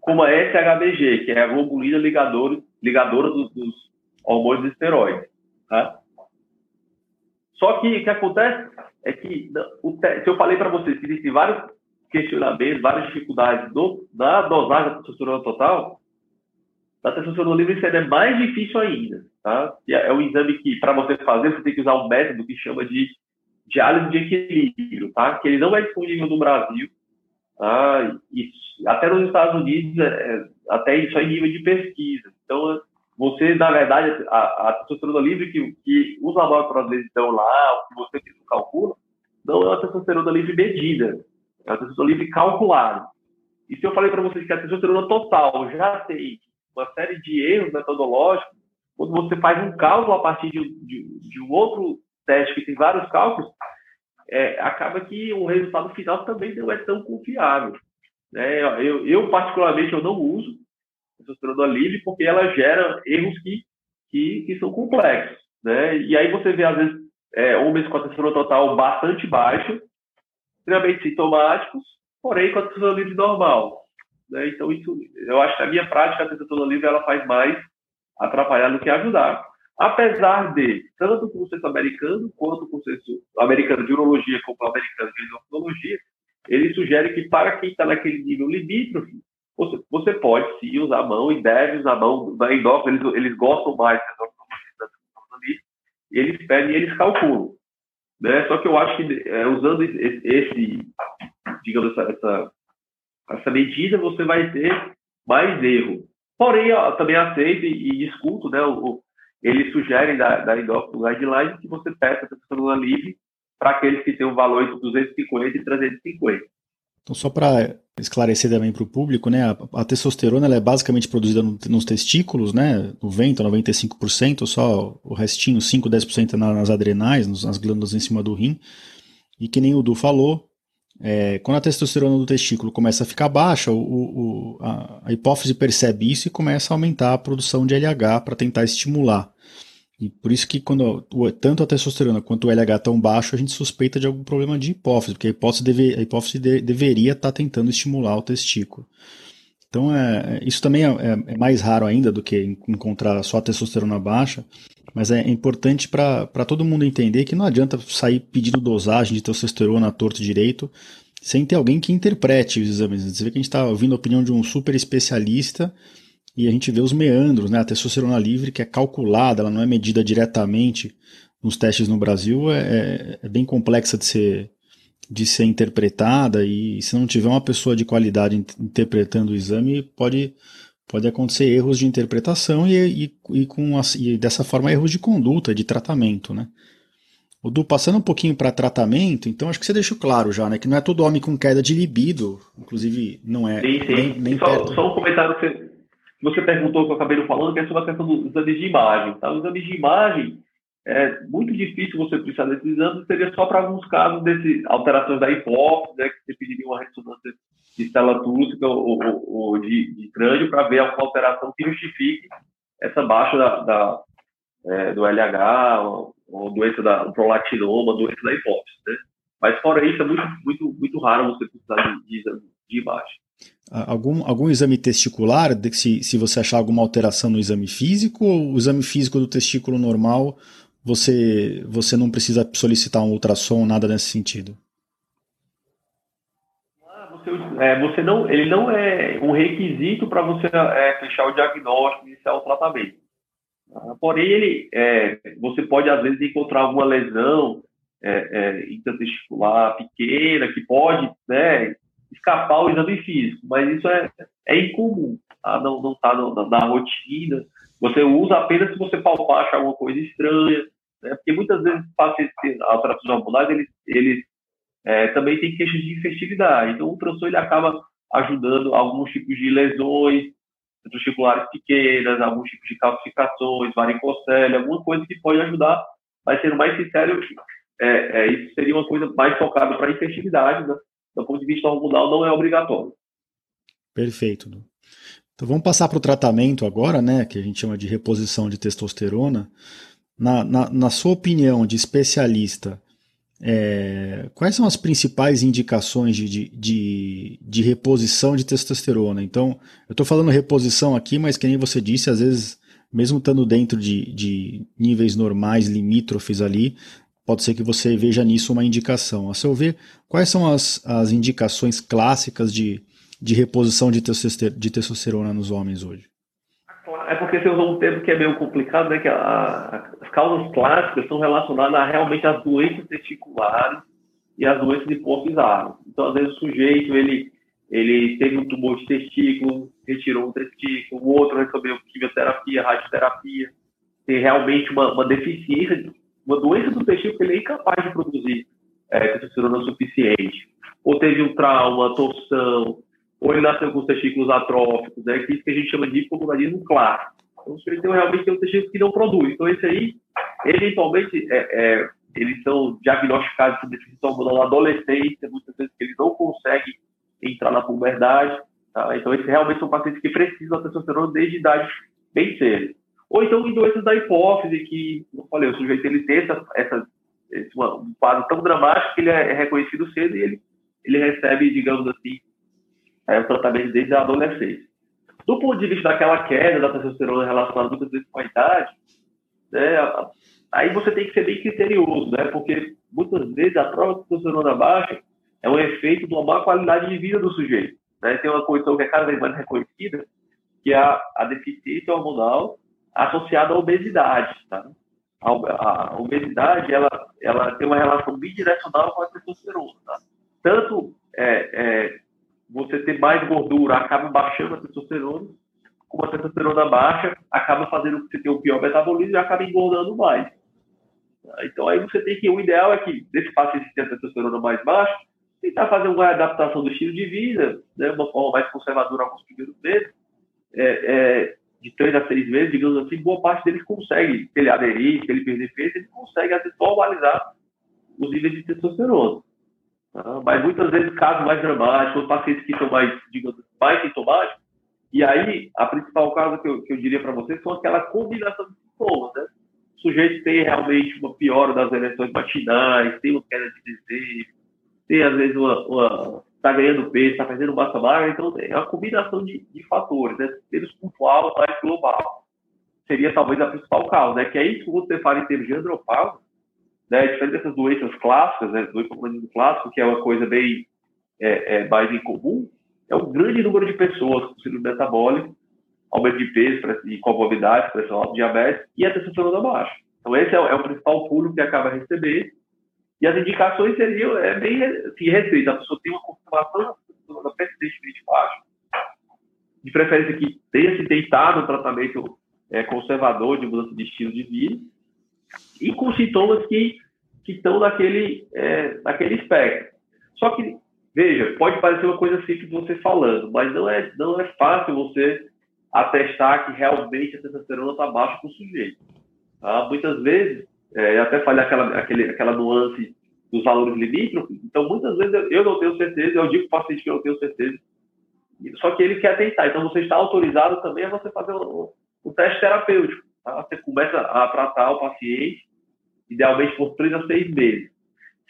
como a SHBG, que é a globulina ligadora, ligadora dos, dos hormônios esteroides. Tá? Só que o que acontece é que, se eu falei para vocês que existem vários questionamentos, várias dificuldades do, da dosagem da testosterona total, da testosterona livre isso é mais difícil ainda, tá? É um exame que, para você fazer, você tem que usar um método que chama de diálise de equilíbrio, tá? Que ele não é disponível no Brasil, tá? E até nos Estados Unidos, é, é até isso é nível de pesquisa. Então, você, na verdade, a, a testosterona livre que, que os laboratórios vezes dão lá, o que você calcula, não é uma testosterona livre medida, é uma testosterona livre calculada. E se eu falei para vocês que a testosterona total já tem uma série de erros metodológicos, quando você faz um cálculo a partir de, de, de um outro teste que tem vários cálculos, é, acaba que o resultado final também não é tão confiável. Né? Eu, eu, particularmente, eu não uso testosterona livre porque ela gera erros que, que, que são complexos. Né? E aí você vê, às vezes, é, homens com a testosterona total bastante baixa, extremamente sintomáticos, porém com a testosterona livre normal. Né? Então, isso, eu acho que a minha prática, a testosterona livre, ela faz mais atrapalhar do que ajudar. Apesar de, tanto o consenso americano, quanto o consenso americano de urologia, como o americano de endocrinologia, ele sugere que para quem está naquele nível limítrofe, você, você, pode sim usar a mão e deve usar a mão da endócrina, eles, eles gostam mais da endocrinologia, e eles pedem e eles calculam. Né? Só que eu acho que é, usando esse, esse digamos, essa, essa, essa medida, você vai ter mais erro. Porém, eu também aceito e, discuto, né, o, eles sugerem da, da Endocrino Guidelines que você peça a testosterona livre para aqueles que têm um valor entre 250 e 350. Então, só para esclarecer também para o público, né, a, a testosterona é basicamente produzida no, nos testículos, né, 90%, 95%, só o restinho, 5%, 10% nas adrenais, nas glândulas em cima do rim. E que nem o Du falou, é, quando a testosterona do testículo começa a ficar baixa, o, o, a, a, hipófise percebe isso e começa a aumentar a produção de LH para tentar estimular. E por isso que quando tanto a testosterona quanto o LH estão baixo, a gente suspeita de algum problema de hipófise, porque a hipófise, deve, a hipófise de, deveria estar tá tentando estimular o testículo. Então, é, isso também é, é, é, mais raro ainda do que encontrar só a testosterona baixa, mas é importante para todo mundo entender que não adianta sair pedindo dosagem de testosterona torto direito sem ter alguém que interprete os exames. Você vê que a gente está ouvindo a opinião de um super especialista e a gente vê os meandros, né? A testosterona livre, que é calculada, ela não é medida diretamente nos testes no Brasil, é, é, é bem complexa de ser, de ser interpretada e se não tiver uma pessoa de qualidade interpretando o exame, pode, pode acontecer erros de interpretação e, e, e com, e dessa forma erros de conduta, de tratamento, né? O Du, passando um pouquinho para tratamento, então acho que você deixou claro já, né? Que não é todo homem com queda de libido, inclusive não é sim, sim. nem, nem só, só um comentário você perguntou que eu acabei não falando, que é sobre a questão dos exames de imagem. Tá? Os exames de imagem, é muito difícil você precisar desses exames, seria só para alguns casos de alterações da hipófise, né, que você pediria uma ressonância de célula túrcica ou, ou, ou de, de, crânio para ver alguma alteração que justifique essa baixa da, da é, do LH, ou, ou doença da prolatinoma, doença da hipófise. Né? Mas fora isso, é muito, muito, muito raro você precisar de, de, de imagem. Algum, algum exame testicular, se, se você achar alguma alteração no exame físico, ou o exame físico do testículo normal, você, você não precisa solicitar um ultrassom, nada nesse sentido? É, você não, ele não é um requisito para você é, fechar o diagnóstico, iniciar o tratamento. Ah, porém, ele, é, você pode às vezes encontrar alguma lesão é, é, intertesticular pequena que pode né, escapar o exame físico, mas isso é, é incomum, tá? não está na, na, rotina. Você usa apenas se você palpar achar alguma coisa estranha, né? porque muitas vezes pacientes alterações hormonais, eles, eles é, também têm queixas de infestividade. Então, o ultrassom ele acaba ajudando alguns tipos de lesões ventriculares pequenas, alguns tipos de calcificações, varicocele, alguma coisa que pode ajudar, mas sendo mais sincero, é, é, isso seria uma coisa mais focada para a infestividade, né? do ponto de vista hormonal, não é obrigatório. Perfeito. Então vamos passar para o tratamento agora, né, que a gente chama de reposição de testosterona. Na, na, na sua opinião de especialista, é, quais são as principais indicações de, de, de, de reposição de testosterona? Então, eu estou falando reposição aqui, mas que nem você disse, às vezes, mesmo estando dentro de, de níveis normais, limítrofes ali, pode ser que você veja nisso uma indicação. A seu ver, quais são as, as indicações clássicas de, de reposição de, testosterona nos homens hoje? É porque você usou um termo que é meio complicado, né? Que a, a, as causas clássicas são relacionadas a, realmente às doenças testiculares e às doenças hipofisárias. Então, às vezes, o sujeito, ele, ele teve um tumor de testículo, retirou um testículo, o outro recebeu quimioterapia, radioterapia, tem realmente uma, uma deficiência, uma doença do testículo que ele é incapaz de produzir é, testosterona suficiente. Ou teve um trauma, torção, ou ele nasceu com os testículos atróficos, né, que é isso que a gente chama de hipogonadismo claro. Então, ele tem realmente um testículo que não produz. Então, esse aí, eventualmente, é, é, eles são diagnosticados com deficiência hormonal na adolescência, muitas vezes que eles não conseguem entrar na puberdade. Tá? Então, esses realmente são pacientes que precisam da testosterona desde idade bem cedo. Ou então em doenças da hipófise, que, como eu falei, o sujeito ele tem essa, essa, esse, um quadro tão dramático que ele é reconhecido cedo e ele, ele recebe, digamos assim, é, o tratamento desde a adolescência. Do ponto de vista daquela queda da testosterona relacionada muitas vezes com a idade, né, aí você tem que ser bem criterioso, né, porque muitas vezes a própria testosterona baixa é um efeito de uma má qualidade de vida do sujeito. Né? Tem uma condição que é cada vez mais reconhecida, que é a, a deficiência hormonal associada à obesidade. Tá? A, a, obesidade ela, ela tem uma relação bidirecional com a testosterona. Tá? Tanto é, é, você ter mais gordura acaba baixando a testosterona, como a testosterona baixa, acaba fazendo que você tenha um pior metabolismo e acaba engordando mais. Então aí você tem que, o ideal é que, desse paciente que tem a testosterona mais baixa, tentar fazer uma adaptação do estilo de vida, né, uma forma mais conservadora alguns primeiros meses, é, é, de três a seis meses, digamos assim, boa parte deles consegue, se ele aderir, se ele perder peso, ele consegue até normalizar os níveis de testosterona. Tá? Mas muitas vezes casos mais dramáticos, pacientes que são mais, digamos, mais sintomáticos, e aí a principal causa que eu, que eu diria para vocês são aquela combinação de sintomas, né? O sujeito tem realmente uma piora das ereções matinais, tem uma queda de desejo, tem às vezes uma, uma está ganhando peso, está fazendo massa magra, então é uma combinação de, de fatores, né? Menos pontual, mais global. Seria talvez a principal causa, né? Que é isso que você fala em termos de andropausa, né, diferente dessas doenças clássicas, né, do hipoplanismo clássico, que é uma coisa bem é, é, mais incomum, é um grande número de pessoas com síndrome metabólico, aumento de peso e comorbidade, pressão alta, diabetes e a testosterona baixa. Então esse é, é, o principal público que acaba recebendo e as indicações seriam é, bem assim. A pessoa tem uma da testosterona persistentemente baixa, de preferência que tenha se tentado um tratamento é, conservador de mudança de estilo de vida. E com sintomas que, que estão naquele, é, naquele espectro. Só que, veja, pode parecer uma coisa simples você falando, mas não é, não é fácil você atestar que realmente a testosterona está baixa para o sujeito. Tá? Muitas vezes, é, até falei aquela, aquele, aquela nuance dos valores limítrofes, então muitas vezes eu, eu não tenho certeza, eu digo para o paciente que eu não tenho certeza, só que ele quer tentar, então você está autorizado também a você fazer um teste terapêutico. Tá? Você começa a tratar o paciente, idealmente por três a seis meses.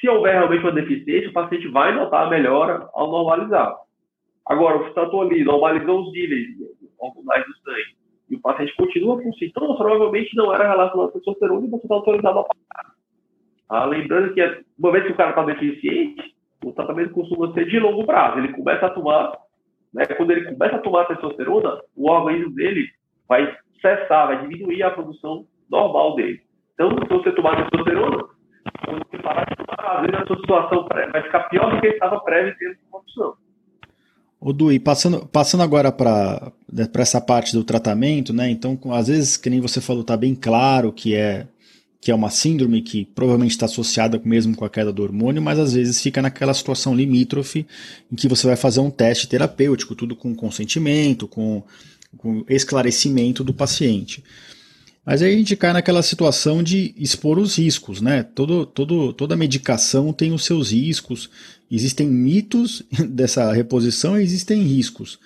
Se houver realmente uma deficiência, o paciente vai notar a melhora ao normalizar. Agora, o tanto ali normalizou os níveis hormonais do sangue e o paciente continua com sintomas, provavelmente não era relacionado à testosterona e você está autorizado a parar. Ah, lembrando que, uma vez que o cara está deficiente, o tratamento costuma ser de longo prazo. Ele começa a tomar, né, quando ele começa a tomar testosterona, o organismo dele vai cessar, vai diminuir a produção normal dele. Então, se você tomar testosterona, quando você parar de tomar, às vezes a sua situação vai ficar pior do que estava prévio em termos de condição. Ô Dui, passando, passando agora para né, essa parte do tratamento, né? Então, às vezes, que nem você falou, está bem claro que é que é uma síndrome que provavelmente está associada mesmo com a queda do hormônio, mas às vezes fica naquela situação limítrofe em que você vai fazer um teste terapêutico, tudo com consentimento, com com esclarecimento do paciente. Mas aí a gente cai naquela situação de expor os riscos, né? Todo, todo, toda medicação tem os seus riscos, existem mitos [LAUGHS] dessa reposição e existem riscos.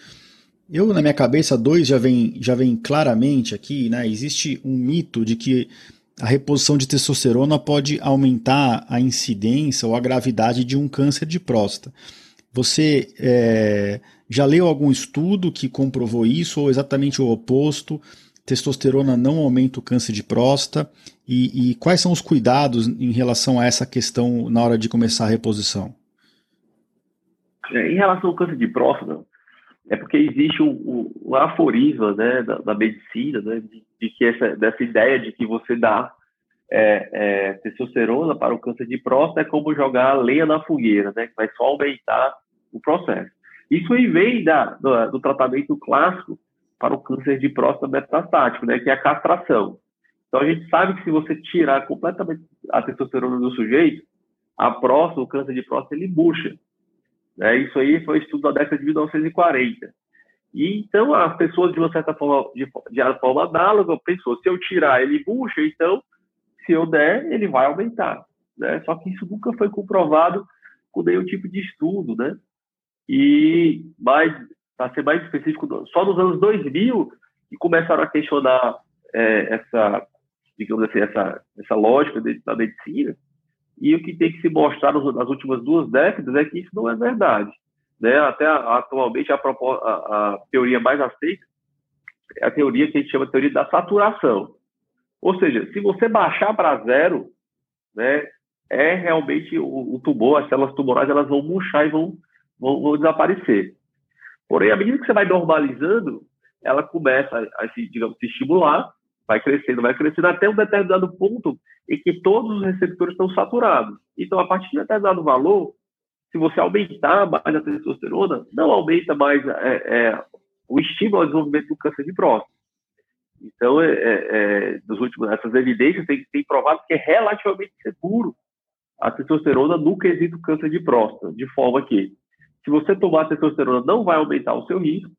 Eu, na minha cabeça, dois já vem, já vem claramente aqui, né? Existe um mito de que a reposição de testosterona pode aumentar a incidência ou a gravidade de um câncer de próstata. Você é, já leu algum estudo que comprovou isso ou exatamente o oposto? Testosterona não aumenta o câncer de próstata? E, e quais são os cuidados em relação a essa questão na hora de começar a reposição? Em relação ao câncer de próstata, é porque existe um, um aforisma né, da, da medicina, né, de, de, que essa, dessa ideia de que você dá é, é, testosterona para o câncer de próstata é como jogar lenha na fogueira, né, que vai só aumentar o processo. Isso aí vem da, do, do tratamento clássico para o câncer de próstata metastático, né, que é a castração. Então a gente sabe que se você tirar completamente a testosterona do sujeito, a próstata, o câncer de próstata, ele murcha. Né? Isso aí foi estudo da década de 1940. E então as pessoas, de uma certa forma, de, de forma análoga, pensou, se eu tirar, ele murcha, então se eu der, ele vai aumentar. Né? Só que isso nunca foi comprovado com nenhum tipo de estudo, né? E mais, para ser mais específico, só nos anos 2000 que começaram a questionar é, essa, digamos assim, essa, essa lógica da medicina. E o que tem que se mostrar nas últimas duas décadas é que isso não é verdade. Né? Até atualmente, a, a, a teoria mais aceita é a teoria que a gente chama de teoria da saturação. Ou seja, se você baixar para zero, né, é realmente o, o, tumor, as células tumorais, elas vão murchar e vão, vão, vão, desaparecer. Porém, à medida que você vai normalizando, ela começa a, a se, digamos, se estimular vai crescendo, vai crescendo até um determinado ponto em que todos os receptores estão saturados. Então, a partir de um determinado valor, se você aumentar mais a testosterona, não aumenta mais é, é, o estímulo ao desenvolvimento do câncer de próstata. Então, é, é, é nos últimos, essas evidências têm, têm provado que é relativamente seguro a testosterona no quesito câncer de próstata, de forma que, se você tomar testosterona, não vai aumentar o seu risco,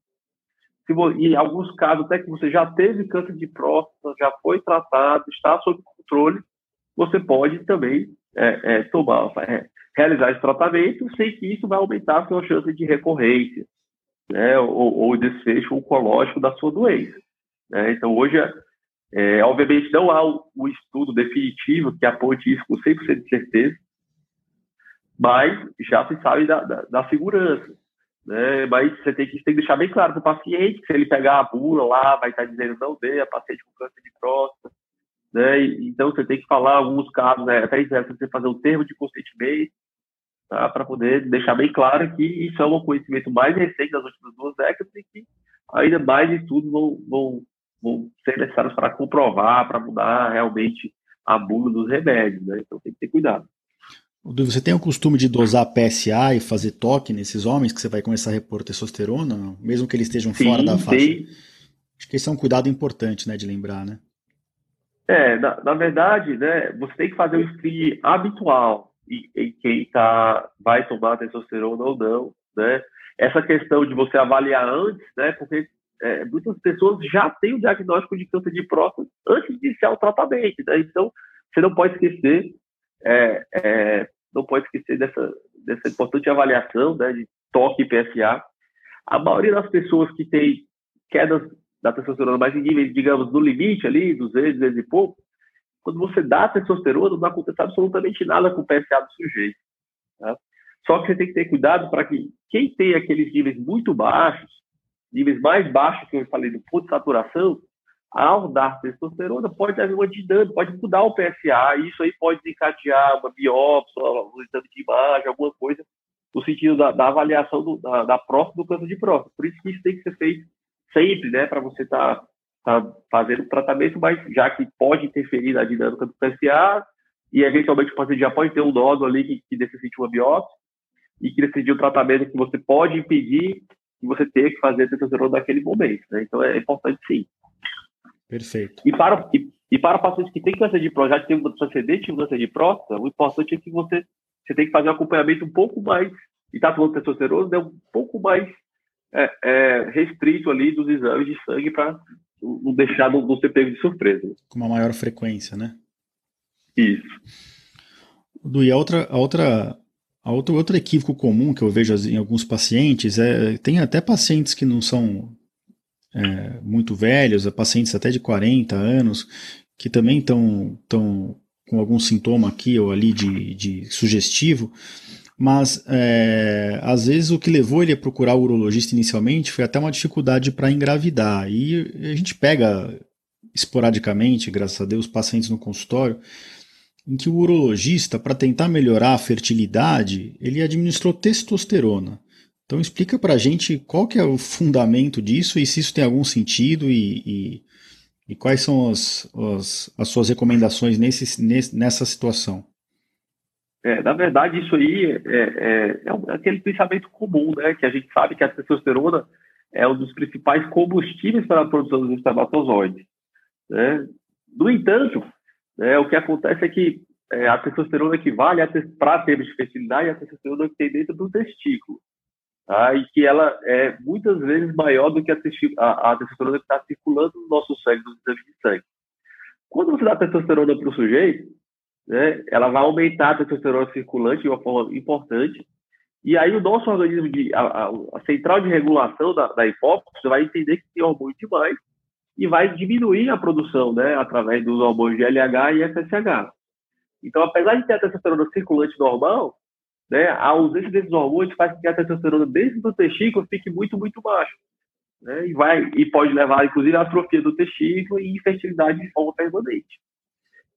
se, em alguns casos, até que você já teve câncer de próstata, já foi tratado, está sob controle, você pode também é, é, tomar, é, realizar esse tratamento sem que isso vai aumentar a sua chance de recorrência, né, ou, ou desfecho oncológico da sua doença. Né? Então, hoje, é, obviamente, não há o, estudo definitivo que aponte isso com 100% de certeza, mas já se sabe da, da, da segurança. Né? Mas você tem que, tem que deixar bem claro para o paciente que se ele pegar a bula lá, vai estar dizendo não dê a paciente com câncer de próstata. Né? então você tem que falar alguns casos, né? até você fazer um termo de consentimento, tá? para poder deixar bem claro que isso é um conhecimento mais recente das últimas duas décadas e que ainda mais estudos vão, vão, vão ser necessários para comprovar, para mudar realmente a bula dos remédios. Né? Então tem que ter cuidado. Você tem o costume de dosar PSA e fazer toque nesses homens que você vai começar a repor testosterona, mesmo que eles estejam sim, fora da faixa? Sim. Acho que esse é um cuidado importante, né, de lembrar, né? É, na, na verdade, né, você tem que fazer o screen habitual em, em quem tá, vai tomar testosterona ou não, né? Essa questão de você avaliar antes, né, porque é, muitas pessoas já têm o diagnóstico de câncer de próstata antes de iniciar o tratamento, né? Então, você não pode esquecer é, é, não pode esquecer dessa, dessa importante avaliação né, de toque e PSA. A maioria das pessoas que tem quedas da testosterona mais em níveis, digamos, no limite ali, 200, 200 e pouco, quando você dá testosterona, não acontece absolutamente nada com o PSA do sujeito. Tá? Só que você tem que ter cuidado para que quem tem aqueles níveis muito baixos, níveis mais baixos que eu falei do ponto de saturação, ao dar testosterona, pode haver uma dinâmica, pode mudar o PSA, e isso aí pode desencadear uma biópsia, um exame de imagem, alguma coisa, no sentido da, da avaliação do, da, da próstata do câncer de próstata. Por isso que isso tem que ser feito sempre, né, para você estar tá, tá fazendo tratamento, mas já que pode interferir na dinâmica do PSA, e eventualmente o paciente já pode ter um nódulo ali que, que necessite uma biópsia, e que decidir o tratamento que você pode impedir que você tenha que fazer testosterona naquele momento. Né? Então é importante sim. Perfeito. E para, e, e para pacientes que têm câncer de próstata, já tem um precedente de câncer de próstata, o importante é que você, você tem que fazer um acompanhamento um pouco mais, e está falando testosterona, né, um pouco mais é, é, restrito ali dos exames de sangue para não deixar, não, não ser pego de surpresa. Com uma maior frequência, né? Isso. Du, e a outra, a outra, a outro, outro equívoco comum que eu vejo em alguns pacientes é tem até pacientes que não são é, muito velhos, pacientes até de 40 anos, que também estão com algum sintoma aqui ou ali de, de sugestivo, mas é, às vezes o que levou ele a procurar o urologista inicialmente foi até uma dificuldade para engravidar. E a gente pega esporadicamente, graças a Deus, pacientes no consultório em que o urologista, para tentar melhorar a fertilidade, ele administrou testosterona. Então explica para a gente qual que é o fundamento disso e se isso tem algum sentido e, e, e quais são as, as, as, suas recomendações nesse, nesse, nessa situação. É, na verdade, isso aí é, é, é, aquele pensamento comum, né? Que a gente sabe que a testosterona é um dos principais combustíveis para a produção dos espermatozoides. Né? No entanto, né, o que acontece é que é, a testosterona equivale para termos de fertilidade a testosterona que tem dentro do testículo. Tá? E que ela é muitas vezes maior do que a, a, a testosterona que está circulando no nosso sangue, de sangue. Quando você dá testosterona para o sujeito, né, ela vai aumentar a testosterona circulante de uma forma importante, e aí o nosso organismo, de, a, a, central de regulação da, da hipófise vai entender que tem hormônio demais e vai diminuir a produção, né, através dos hormônios GLH e FSH. Então, apesar de ter a testosterona circulante normal, né, a ausência desses hormônios faz que a testosterona dentro do testículo fique muito, muito baixa. Né, e, vai, e pode levar, inclusive, à atrofia do testículo e infertilidade de forma permanente.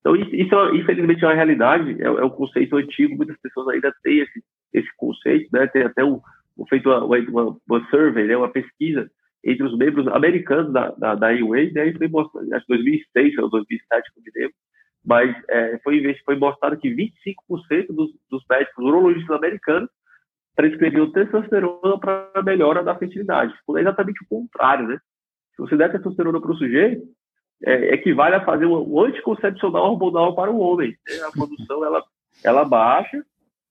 Então, isso, infelizmente, é uma realidade, é, é, um conceito antigo, muitas pessoas ainda têm esse, esse conceito, né? Tem até um, um feito uma, uma, uma, survey, né? uma pesquisa entre os membros americanos da, da, da UA, né? foi acho que 2006 ou 2007, não me lembro, mas é, foi, foi mostrado que 25% dos, dos médicos urologistas americanos prescreviam testosterona para melhora da fertilidade. É exatamente o contrário, né? Se você der testosterona para o sujeito, é, equivale a fazer um, anticoncepcional hormonal para o homem. A produção ela, ela baixa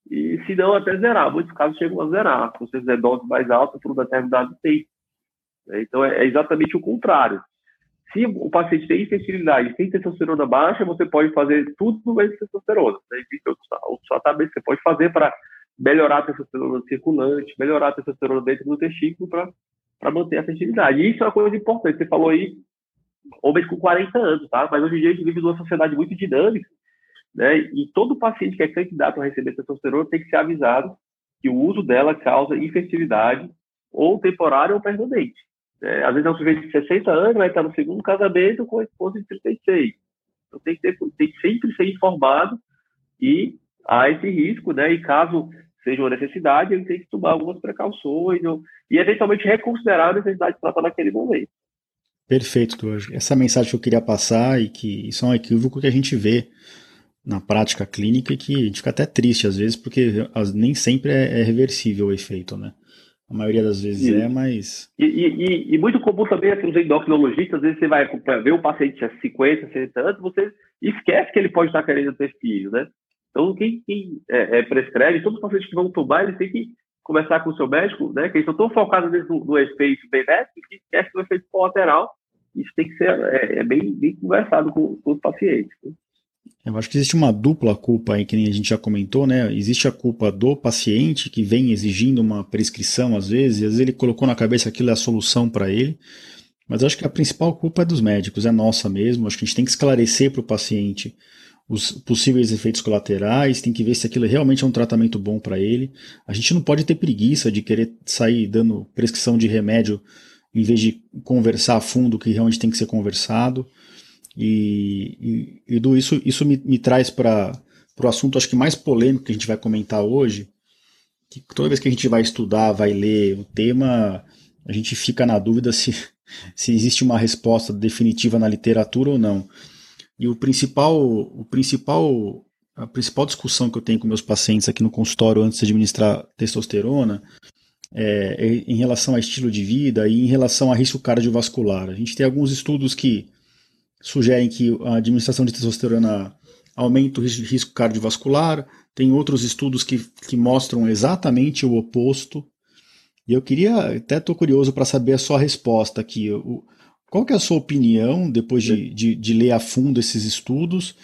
e, se não, até zerar. Muitos casos chegam a zerar. Se você fizer dose mais alta por um determinado tempo. Então, é, é exatamente o contrário. Se o paciente tem infertilidade tem testosterona baixa, você pode fazer tudo de testosterona. Né? Existe outros tratamentos que você pode fazer para melhorar a testosterona circulante, melhorar a testosterona dentro do testículo para manter a fertilidade. E isso é uma coisa importante. Você falou aí, homens com 40 anos, tá? Mas hoje em dia a gente vive numa sociedade muito dinâmica, né? E todo paciente que é candidato a receber testosterona tem que ser avisado que o uso dela causa infertilidade ou temporária ou permanente. É, às vezes é um sujeito de 60 anos, vai estar no segundo casamento com a esposa de 36. Então tem que, ter, tem que sempre ser informado e há esse risco, né? E caso seja uma necessidade, ele tem que tomar algumas precauções ou, e eventualmente reconsiderar a necessidade de tratar naquele momento. Perfeito, Duas. Essa mensagem que eu queria passar e que isso é um equívoco que a gente vê na prática clínica e que a gente fica até triste às vezes, porque nem sempre é, é reversível o efeito, né? A maioria das vezes é, mas. E, e, e, muito comum também aqui nos endocrinologistas, às vezes você vai ver um paciente de 50, 60 anos, você esquece que ele pode estar querendo ter filho, né? Então, quem, quem é, é, prescreve, todos os pacientes que vão tomar, eles têm que conversar com o seu médico, né? Que eles estão tão focados no, no efeito benéfico que esquece do efeito colateral. Isso tem que ser é, é bem, bem conversado com, com os pacientes. Né? Eu acho que existe uma dupla culpa aí, que nem a gente já comentou, né? Existe a culpa do paciente que vem exigindo uma prescrição às vezes, e às vezes ele colocou na cabeça aquilo é a solução para ele. Mas acho que a principal culpa é dos médicos, é nossa mesmo. Acho que a gente tem que esclarecer para o paciente os possíveis efeitos colaterais, tem que ver se aquilo realmente é um tratamento bom para ele. A gente não pode ter preguiça de querer sair dando prescrição de remédio em vez de conversar a fundo o que realmente tem que ser conversado. E, e, do isso, isso me, me traz para o assunto acho que mais polêmico que a gente vai comentar hoje, que toda vez que a gente vai estudar, vai ler o tema, a gente fica na dúvida se, [LAUGHS] se existe uma resposta definitiva na literatura ou não. E o principal, o principal, a principal discussão que eu tenho com meus pacientes aqui no consultório antes de administrar testosterona é, é em relação a estilo de vida e em relação a risco cardiovascular. A gente tem alguns estudos que sugerem que a administração de testosterona aumenta o risco cardiovascular, tem outros estudos que, que mostram exatamente o oposto. E eu queria, até estou curioso para saber a sua resposta aqui. O, qual que é a sua opinião, depois de, de, de ler a fundo esses estudos,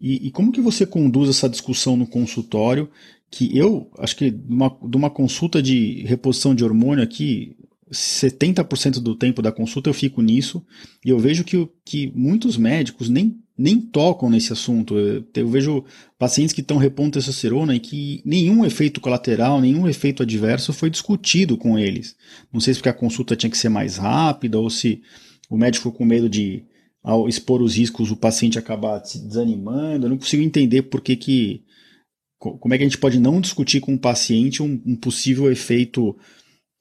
e, e, como que você conduz essa discussão no consultório, que eu acho que de uma, de uma consulta de reposição de hormônio aqui, 70% do tempo da consulta eu fico nisso e eu vejo que, que muitos médicos nem, nem tocam nesse assunto. Eu, eu vejo pacientes que estão repondo testosterona e que nenhum efeito colateral, nenhum efeito adverso foi discutido com eles. Não sei se porque a consulta tinha que ser mais rápida ou se o médico com medo de, ao expor os riscos, o paciente acabar se desanimando. Eu não consigo entender por que, que como é que a gente pode não discutir com o paciente um, um possível efeito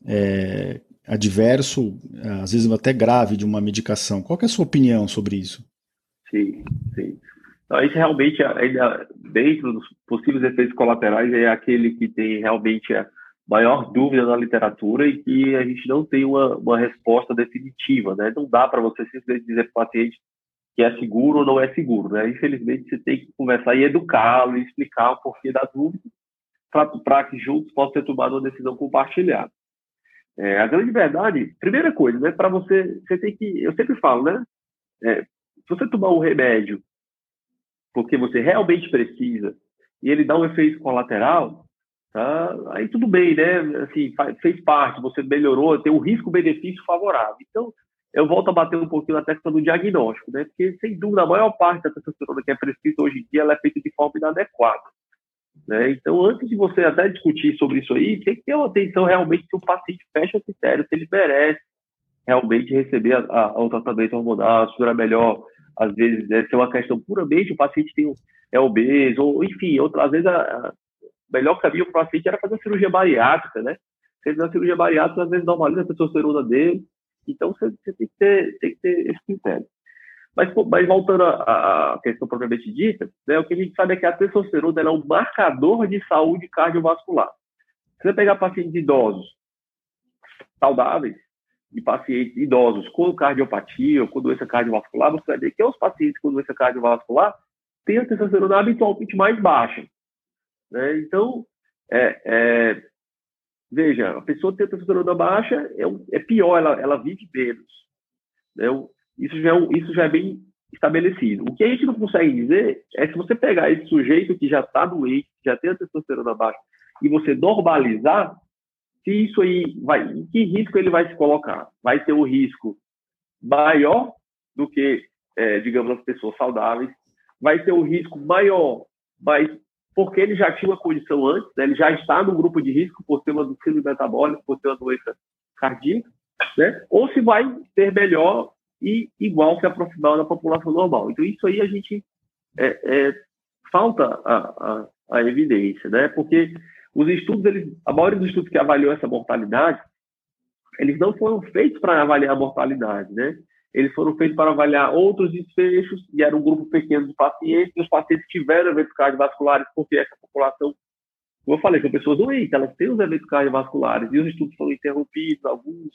é, adverso, às vezes até grave, de uma medicação. Qual é a sua opinião sobre isso? Sim, sim. Então, isso realmente, dentro dos possíveis efeitos colaterais, é aquele que tem realmente a maior dúvida na literatura e que a gente não tem uma, uma resposta definitiva, né? Não dá para você simplesmente dizer para o paciente que é seguro ou não é seguro, né? Infelizmente, você tem que conversar e educá-lo e explicar o porquê da dúvida para que juntos possam ter tomado uma decisão compartilhada. É, a grande verdade, primeira coisa, né, para você, você tem que, eu sempre falo, né, é, se você tomar um remédio porque você realmente precisa e ele dá um efeito colateral, tá, aí tudo bem, né, assim, fez parte, você melhorou, tem um risco-benefício favorável. Então, eu volto a bater um pouquinho na tecla do diagnóstico, né, porque, sem dúvida, a maior parte da testosterona que é prescrita hoje em dia, é feita de forma inadequada. Né? Então, antes de você até discutir sobre isso aí, tem que ter uma atenção realmente se o paciente fecha o critério, se ele merece realmente receber a, a, o tratamento hormonal, se era melhor, às vezes, deve ser uma questão puramente, o paciente tem, é obeso, ou enfim, outra, às vezes a, melhor caminho para o paciente era fazer uma cirurgia bariátrica, né? Se ele uma cirurgia bariátrica, às vezes normaliza a testosterona dele, então você, você tem, que ter, tem que ter esse critério. Mas, mas voltando à, questão propriamente dita, né, o que a gente sabe é que a testosterona é um marcador de saúde cardiovascular. Se você pegar pacientes idosos saudáveis e pacientes idosos com cardiopatia ou com doença cardiovascular, você vai ver que os pacientes com doença cardiovascular têm a testosterona habitualmente mais baixa. Né? Então, é, é, veja, a pessoa ter testosterona baixa é, é pior, ela, ela vive menos. Né? Isso já, é, isso já é bem estabelecido. O que a gente não consegue dizer é se você pegar esse sujeito que já está doente, já tem a testosterona baixa, e você normalizar, se isso aí vai, em que risco ele vai se colocar? Vai ter um risco maior do que, é, digamos, as pessoas saudáveis, vai ter um risco maior, mas porque ele já tinha uma condição antes, né? ele já está no grupo de risco por ter uma síndrome metabólica, por ter uma doença cardíaca, né? ou se vai ter melhor e igual se aproximar da população normal. Então, isso aí a gente é, é, falta a, a, a, evidência, né? Porque os estudos, eles, a maioria dos estudos que avaliou essa mortalidade, eles não foram feitos para avaliar a mortalidade, né? Eles foram feitos para avaliar outros desfechos, e era um grupo pequeno de pacientes, e os pacientes tiveram eventos cardiovasculares, porque essa população, como eu falei, são pessoas doentes, elas têm os eventos cardiovasculares, e os estudos foram interrompidos, alguns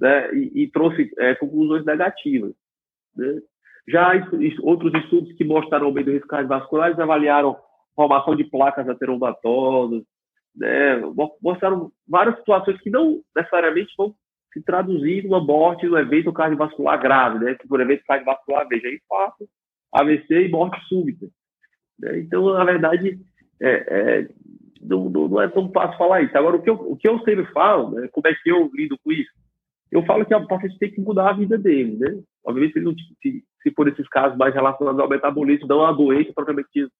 né, e, e trouxe é, conclusões negativas. Né? Já outros estudos que mostraram aumento do risco cardiovascular, avaliaram formação de placas ateromatosas, né, mostraram várias situações que não necessariamente vão se traduzir numa morte no evento cardiovascular grave, né? Por evento cardiovascular, veja, infarto, AVC e morte súbita. Né? Então, na verdade, é, é, não, não, é tão fácil falar isso. Agora, o que eu, o que eu sempre falo, né, como é que eu lido com isso? Eu falo que o paciente tem que mudar a vida dele, né? Obviamente, se, não, se, se for esses casos mais relacionados ao metabolismo, não a doença propriamente dita.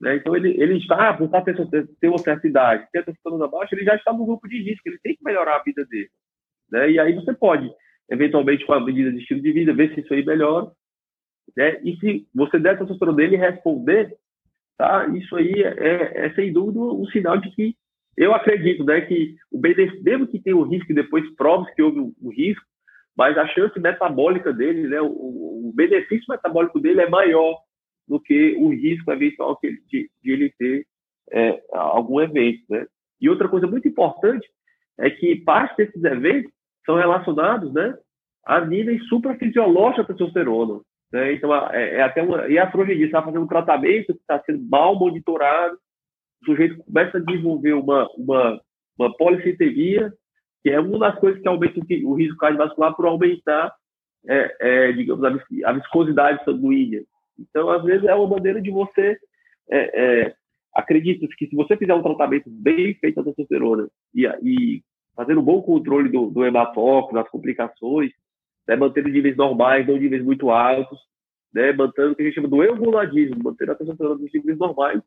Né? Então, ele, ele está, por estar ter uma certa idade, ter a testosterona baixa, ele já está no grupo de risco, ele tem que melhorar a vida dele. Né? E aí você pode, eventualmente, com a medida de estilo de vida, ver se isso aí melhora. Né? E se você der a testosterona dele e responder, tá? isso aí é, é, é sem dúvida um sinal de que eu acredito né, que o benefício, mesmo que tenha o risco depois prove que houve o, risco, mas a chance metabólica dele, né, o, o, benefício metabólico dele é maior do que o risco eventual que ele, de, de ele ter é, algum evento. Né? E outra coisa muito importante é que parte desses eventos são relacionados né, a níveis suprafisiológicos da testosterona. Né? Então, é, é até uma, e a está fazendo um tratamento que está sendo mal monitorado, o sujeito começa a desenvolver uma, uma, uma policitemia, que é uma das coisas que aumenta o risco cardiovascular por aumentar, é, é, digamos, a, viscosidade sanguínea. Então, às vezes, é uma maneira de você. É, é, acredita que se você fizer um tratamento bem feito da testosterona e, e fazendo um bom controle do, do hematócrito, das complicações, né, mantendo níveis normais, não níveis muito altos, né, mantendo o que a gente chama do eugonadismo, mantendo a testosterona nos níveis normais,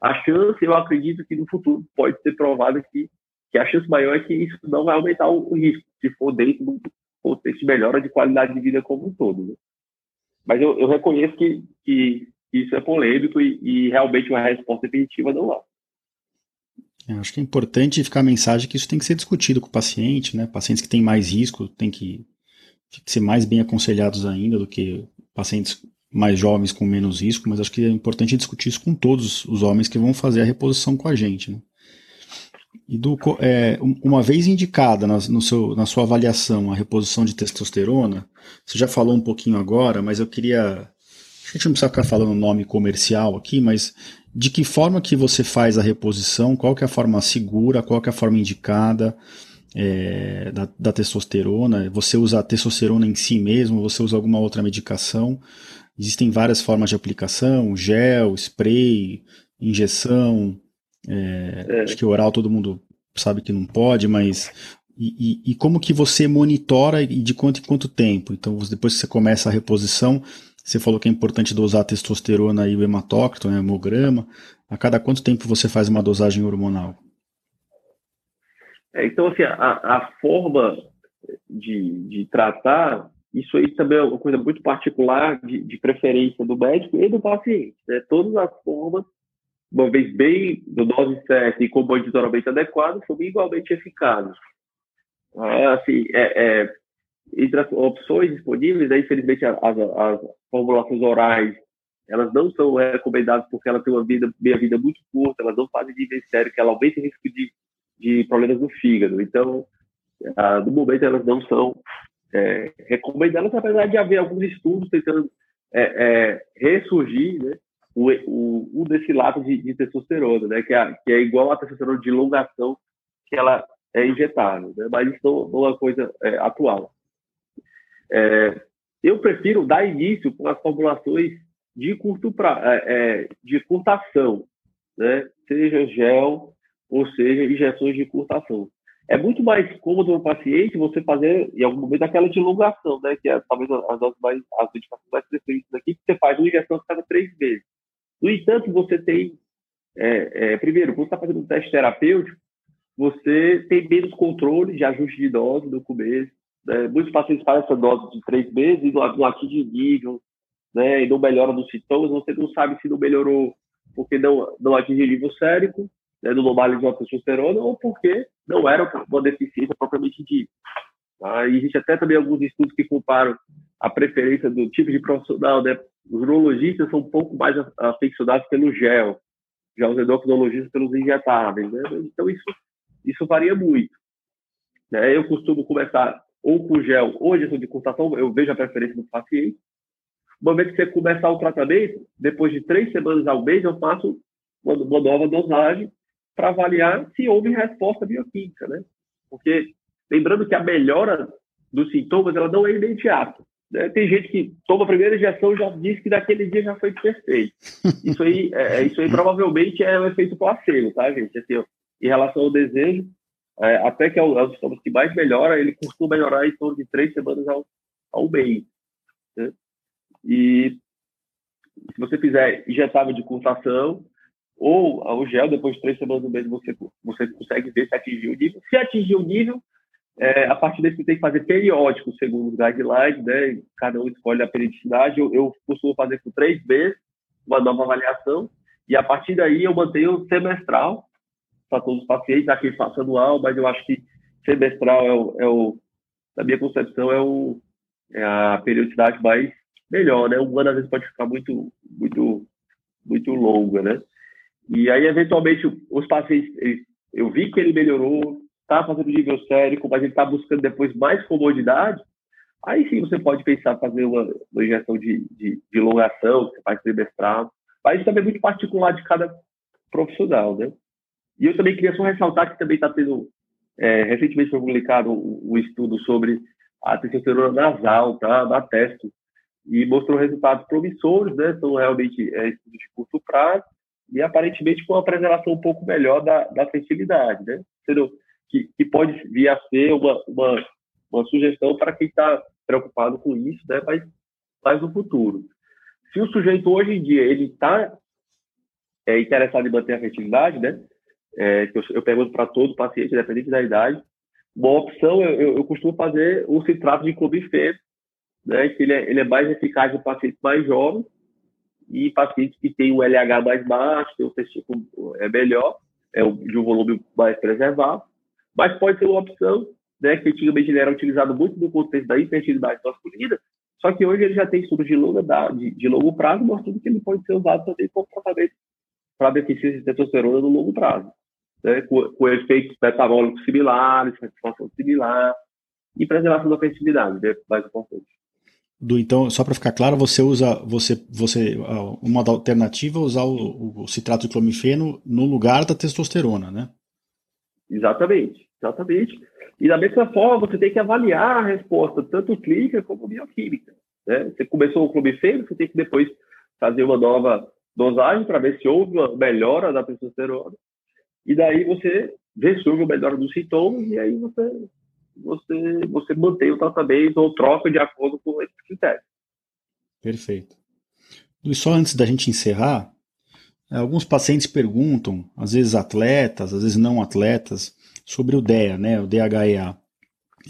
a chance, eu acredito que no futuro pode ser provado que, que a chance maior é que isso não vai aumentar o, risco, se for dentro do contexto de melhora de qualidade de vida como um todo. Né? Mas eu, eu, reconheço que, que isso é polêmico e, e realmente uma resposta definitiva não há. É, acho que é importante ficar a mensagem que isso tem que ser discutido com o paciente, né? Pacientes que têm mais risco têm que, têm que ser mais bem aconselhados ainda do que pacientes mais jovens com menos risco, mas acho que é importante discutir isso com todos os homens que vão fazer a reposição com a gente, né? E do, é, uma vez indicada na, no seu, na sua avaliação a reposição de testosterona, você já falou um pouquinho agora, mas eu queria. A gente não precisa ficar falando nome comercial aqui, mas de que forma que você faz a reposição, qual que é a forma segura, qual que é a forma indicada é, da, da, testosterona, você usa a testosterona em si mesmo, você usa alguma outra medicação, existem várias formas de aplicação, gel, spray, injeção, é, é. Acho que oral todo mundo sabe que não pode, mas e, e, e, como que você monitora e de quanto em quanto tempo? Então, depois que você começa a reposição, você falou que é importante dosar a testosterona e o hematócrito, né, hemograma. A cada quanto tempo você faz uma dosagem hormonal? É, então, assim, a, a forma de, de, tratar, isso aí também é uma coisa muito particular de, de preferência do médico e do paciente. Né? Todas as formas uma vez bem do dose certa e com monitoramento adequado, são igualmente eficazes. É, assim, é, é, entre as opções disponíveis, né, infelizmente as, as, formulações orais elas não são recomendadas porque elas têm uma vida, meia vida muito curta, elas não fazem nível sério, que ela aumenta o risco de, de problemas no fígado. Então, ah, no momento, elas não são é, recomendadas, apesar de haver alguns estudos tentando é, é, ressurgir né, o, o, o de, de testosterona, né, que é, que é igual a testosterona de longação que ela é injetável, né, mas isso não, é uma coisa é, atual. Eu prefiro dar início com as formulações de curto pra, de curtação, né, seja gel ou seja injeções de curtação. É muito mais cômodo no paciente você fazer, em algum momento, aquela dilongação, né? Que é talvez as doses mais, as indicações mais preferidas aqui, que você faz uma injeção a cada três meses. No entanto, você tem, é, é, primeiro, quando você está fazendo um teste terapêutico, você tem menos controle de ajuste de dose no começo. Né? Muitos pacientes fazem essa dose de três meses e não, atinge nível, né? e não melhora nos sintomas, você não sabe se não melhorou porque não, não atinge nível sérico, né, no normal de uma testosterona, ou porque não era uma deficiência propriamente dita. Tá? E existe até também alguns estudos que comparam a preferência do tipo de profissional, né? Os urologistas são um pouco mais aficionados pelo gel, já os endocrinologistas pelos injetáveis, né? Então isso isso varia muito. Né? Eu costumo começar ou com gel ou injeção de curtação, eu vejo a preferência do paciente. Uma vez que você começar o tratamento, depois de três semanas ao mês, eu faço uma, uma nova dosagem para avaliar se houve resposta bioquímica, né? Porque lembrando que a melhora dos sintomas ela não é imediata. Né? Tem gente que toma a primeira injeção e já diz que daquele dia já foi perfeito. Isso aí, é, é, isso aí provavelmente é um efeito placebo, tá, gente? Assim, ó, em relação ao desejo, é, até que é, é um sintomas que mais melhora, ele costuma melhorar em torno de três semanas ao, ao mês. Né? E se você fizer injetável de curtação ou o gel, depois de três semanas do mês, você, você consegue ver se atingiu o nível. Se atingiu o nível, é, a partir desse, tem que fazer periódico, segundo os guidelines, né? Cada um escolhe a periodicidade. Eu, eu costumo fazer por três meses uma nova avaliação, e a partir daí eu mantenho semestral para todos os pacientes, aqui faço anual, mas eu acho que semestral é o, é o na minha concepção, é, o, é a periodicidade mais melhor, né? Um ano às vezes pode ficar muito, muito, muito longa, né? E aí, eventualmente, os pacientes, eu vi que ele melhorou, está fazendo nível sérico, mas ele está buscando depois mais comodidade, aí sim você pode pensar em fazer uma, uma injeção de, de, de longação, que você faz trimestral. Mas isso também é muito particular de cada profissional, né? E eu também queria só ressaltar que também está tendo, é, recentemente foi publicado um, um, estudo sobre a testosterona nasal, tá? Da testo, e mostrou resultados promissores, né? São realmente é, estudos de curto prazo e aparentemente com uma preservação um pouco melhor da, da fertilidade, né? Sendo que, que pode vir a ser uma, uma, uma sugestão para quem está preocupado com isso, né? mas, mas no futuro. Se o sujeito hoje em dia ele está é, interessado em manter a fertilidade, né? É, eu, eu pergunto para todo paciente, independente da idade, uma opção eu, eu, eu costumo fazer o citrato de clomifeno, né? Que ele é, ele é mais eficaz em pacientes mais jovens e pacientes que têm o LH mais baixo, o testículo é melhor, é, de um volume mais preservado, mas pode ser uma opção, né, que antigamente ele era utilizado muito no contexto da infertilidade masculina, só que hoje ele já tem estudos de, longa, de, de longo prazo mostrando que ele pode ser usado também como tratamento para deficiência de testosterona no longo prazo, né, com, com efeitos metabólicos similares, satisfação similar e preservação da fertilidade, né, mais importante. Do, então, só para ficar claro, você usa você, você uma alternativa é usar o, o, citrato de clomifeno no lugar da testosterona, né? Exatamente, exatamente. E da mesma forma, você tem que avaliar a resposta, tanto clínica como bioquímica. Né? Você começou o clomifeno, você tem que depois fazer uma nova dosagem para ver se houve uma melhora da testosterona. E daí você vê se houve uma melhora dos sintomas e aí você você, você mantém o tratamento ou troca de acordo com esse critério. Perfeito. E só antes da gente encerrar, é, alguns pacientes perguntam, às vezes atletas, às vezes não atletas, sobre o DEA, né, o DHEA,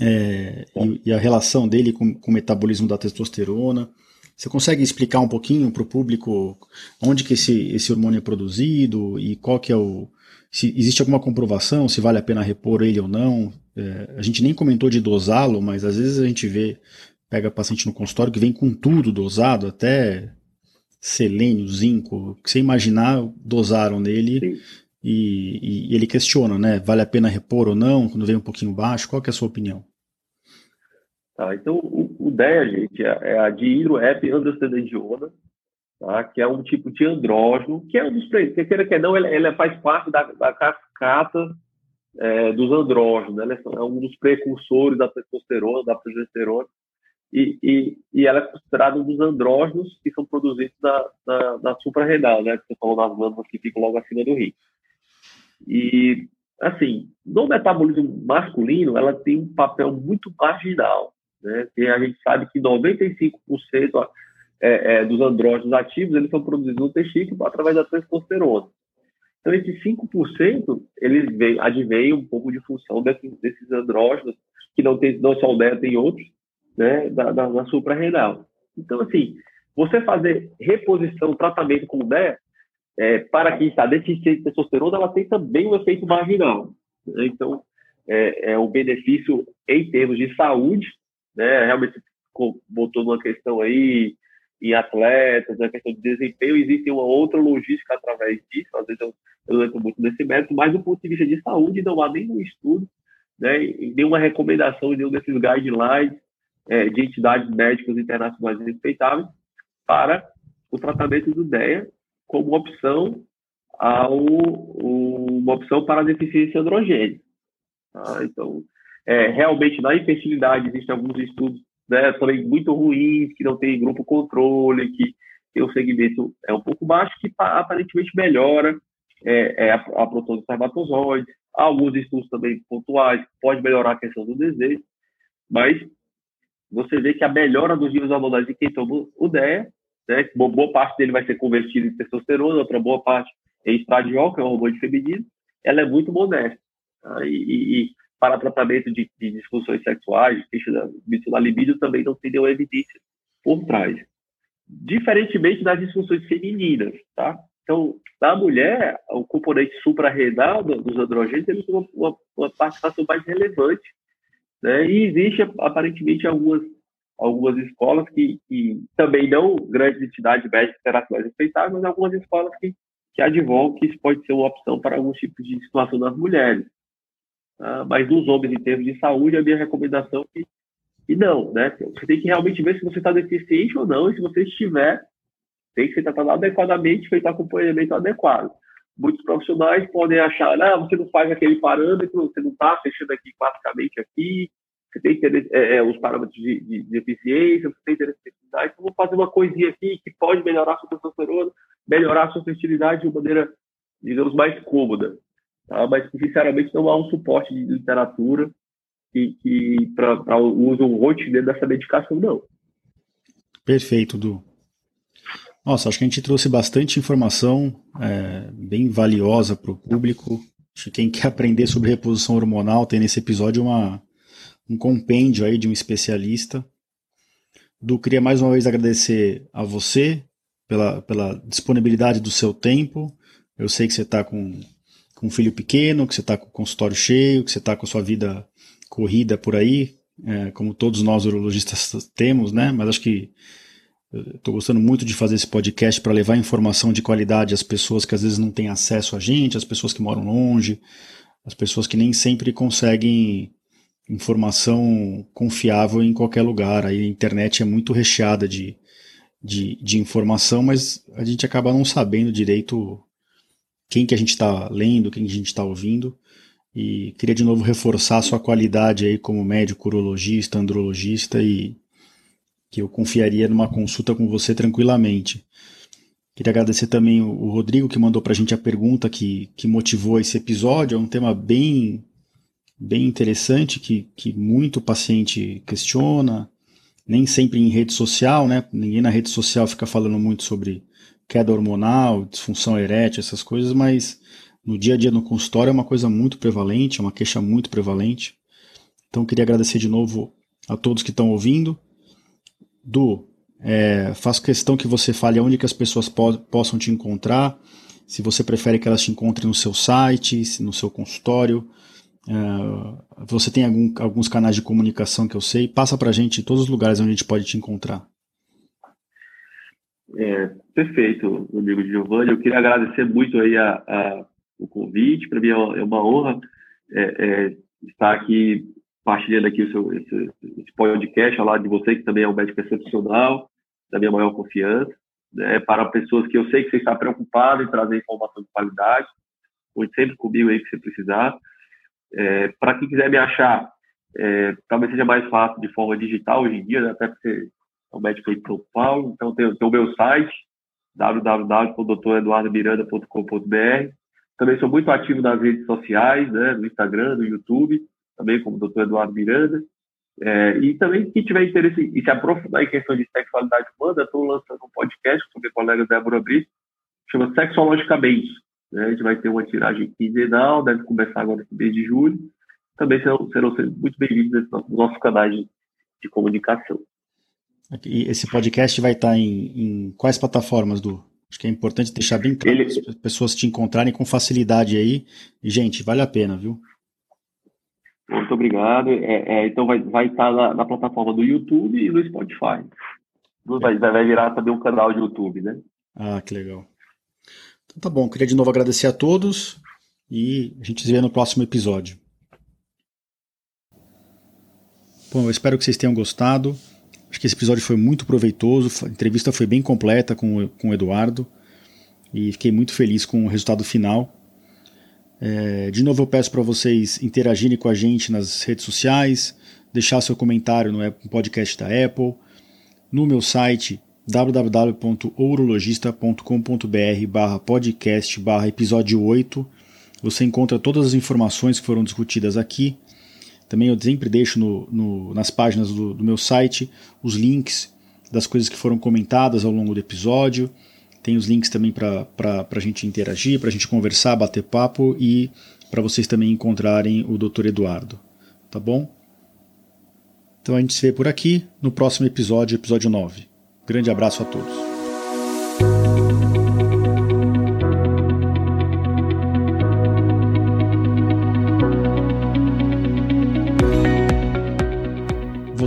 é, e, e, a relação dele com, com o metabolismo da testosterona. Você consegue explicar um pouquinho para o público onde que esse, esse hormônio é produzido e qual que é o, se existe alguma comprovação, se vale a pena repor ele ou não. É, a gente nem comentou de dosá-lo, mas às vezes a gente vê, pega paciente no consultório que vem com tudo dosado, até selênio, zinco, que você imaginar, dosaram nele e, e, ele questiona, né? Vale a pena repor ou não, quando vem um pouquinho baixo? Qual que é a sua opinião? Tá, então o, o DEA, gente, é, é a dihidroepiandrostenediona, tá? que é um tipo de andrógeno, que é um dos, que queira que não, ele, ele faz parte da, da cascata é, dos andrógenos, né? Ele é um dos precursores da testosterona, da progesterona, e, e, e ela é considerada um dos andrógenos que são produzidos na, na, na suprarrenal, né? Você falou das glândulas que ficam logo acima do rim. E, assim, no metabolismo masculino, ela tem um papel muito marginal, né? Que a gente sabe que 95% é, é, dos andrógenos ativos, eles são produzidos no testículo através da testosterona. Então, esses 5%, eles vêm, advêm um pouco de função desses, desses andrógenos, que não, tem, não só o DEA, tem outros, né, da, da, da suprarrenal. Então, assim, você fazer reposição, tratamento com DEA, é, para quem está deficiente de testosterona, ela tem também um efeito marginal. Né? Então, é, é o benefício em termos de saúde, né, realmente botou numa questão aí em atletas, na questão de desempenho, existe uma outra logística através disso, às vezes eu, eu entro muito nesse método, mas do ponto de vista de saúde não há nenhum estudo, né, nenhuma recomendação, nenhum desses guidelines é, de entidades médicas internacionais respeitáveis para o tratamento do DEA como opção ao, uma opção para a deficiência androgênica. Tá? Então, é, realmente, na infertilidade, existem alguns estudos né, também muito ruins, que não tem grupo controle, que tem um segmento é um pouco baixo, que aparentemente melhora é, é a, a produção de espermatozoides. Alguns estudos também pontuais pode melhorar a questão do desejo, mas você vê que a melhora dos níveis hormonais de quem toma o DEA, né, boa parte dele vai ser convertida em testosterona, outra boa parte em estradiol, que é um hormônio feminino, ela é muito modesta. Tá? E, e, para tratamento de, de disfunções sexuais, queixa da, libido, também não tem nenhuma evidência por trás. Diferentemente das disfunções femininas, tá? Então, na mulher, o componente suprarrenal dos androgênios tem uma, uma, uma, participação mais relevante. Né? E existe, aparentemente, algumas, algumas escolas que, que também não grandes entidades médicas internacionais respeitáveis, mas algumas escolas que, que advogam que isso pode ser uma opção para alguns tipos de situação das mulheres. Ah, mas nos homens, em termos de saúde, a minha recomendação é que, que não, né? Você tem que realmente ver se você está deficiente ou não, e se você estiver, tem que ser tratado adequadamente, feito acompanhamento adequado. Muitos profissionais podem achar, ah, você não faz aquele parâmetro, você não está fechando aqui classicamente aqui, você tem interesse, é, é, os parâmetros de, de, de, eficiência, você tem interesse em fertilidade, então vou fazer uma coisinha aqui que pode melhorar a sua testosterona, melhorar a sua fertilidade de uma maneira, digamos, mais cômoda tá? mas sinceramente não há um suporte de literatura que, que para o uso rotineiro dessa medicação, não. Perfeito, Du. Nossa, acho que a gente trouxe bastante informação é, bem valiosa para o público. Acho que quem quer aprender sobre reposição hormonal tem nesse episódio uma, um compêndio aí de um especialista. Du, queria mais uma vez agradecer a você pela, pela disponibilidade do seu tempo. Eu sei que você está com com um filho pequeno, que você está com o consultório cheio, que você está com a sua vida corrida por aí, é, como todos nós urologistas temos, né? Mas acho que estou gostando muito de fazer esse podcast para levar informação de qualidade às pessoas que às vezes não têm acesso a gente, às pessoas que moram longe, as pessoas que nem sempre conseguem informação confiável em qualquer lugar. Aí a internet é muito recheada de, de, de informação, mas a gente acaba não sabendo direito quem que a gente está lendo, quem que a gente está ouvindo. E queria de novo reforçar a sua qualidade aí como médico urologista, andrologista e que eu confiaria numa consulta com você tranquilamente. Queria agradecer também o Rodrigo que mandou para a gente a pergunta que, que motivou esse episódio. É um tema bem, bem interessante que, que muito paciente questiona, nem sempre em rede social, né? Ninguém na rede social fica falando muito sobre queda hormonal, disfunção erétil, essas coisas, mas no dia a dia no consultório é uma coisa muito prevalente, é uma queixa muito prevalente. Então queria agradecer de novo a todos que estão ouvindo. Du, é, faço questão que você fale onde que as pessoas po possam te encontrar, se você prefere que elas te encontrem no seu site, no seu consultório. É, você tem algum, alguns canais de comunicação que eu sei. Passa para a gente todos os lugares onde a gente pode te encontrar. É, perfeito, amigo Giovanni. Eu queria agradecer muito aí a, a o convite. Para mim é, é uma honra é, é, estar aqui partilhando aqui o seu, esse, esse podcast de você, que também é um médico excepcional, da minha maior confiança. Né, para pessoas que eu sei que você está preocupado em trazer informação de qualidade. Conte sempre comigo aí que você precisar. É, para quem quiser me achar, é, talvez seja mais fácil de forma digital hoje em dia, né, até porque um médico de São Paulo. Então, tem, tem o meu site, www.doutoreduardomiranda.com.br. Também sou muito ativo nas redes sociais, né, no Instagram, no YouTube, também como Dr. Eduardo Miranda. É, e também, quem tiver interesse em se aprofundar em questão de sexualidade humana, estou lançando um podcast com minha colega Débora Brito, chama Sexologicamente. Né? A gente vai ter uma tiragem quinzenal, deve começar agora no mês de julho. Também serão, serão muito bem-vindos nesse nosso, nosso canal de, de comunicação. E esse podcast vai estar em, em, quais plataformas, do? Acho que é importante deixar bem claro Ele... as pessoas te encontrarem com facilidade aí. E, gente, vale a pena, viu? Muito obrigado. É, é, então vai, vai estar na, na, plataforma do YouTube e no Spotify. Vai, vai virar também um canal de YouTube, né? Ah, que legal. Então tá bom, queria de novo agradecer a todos e a gente se vê no próximo episódio. Bom, eu espero que vocês tenham gostado. Acho que esse episódio foi muito proveitoso, a entrevista foi bem completa com, com o Eduardo e fiquei muito feliz com o resultado final. É, de novo, eu peço para vocês interagirem com a gente nas redes sociais, deixar seu comentário no podcast da Apple, no meu site www.ourologista.com.br podcast episódio 8. Você encontra todas as informações que foram discutidas aqui também eu sempre deixo no, no, nas páginas do, do, meu site os links das coisas que foram comentadas ao longo do episódio. Tem os links também para a gente interagir, para a gente conversar, bater papo e para vocês também encontrarem o Dr. Eduardo. Tá bom? Então a gente se vê por aqui no próximo episódio, episódio 9. Grande abraço a todos.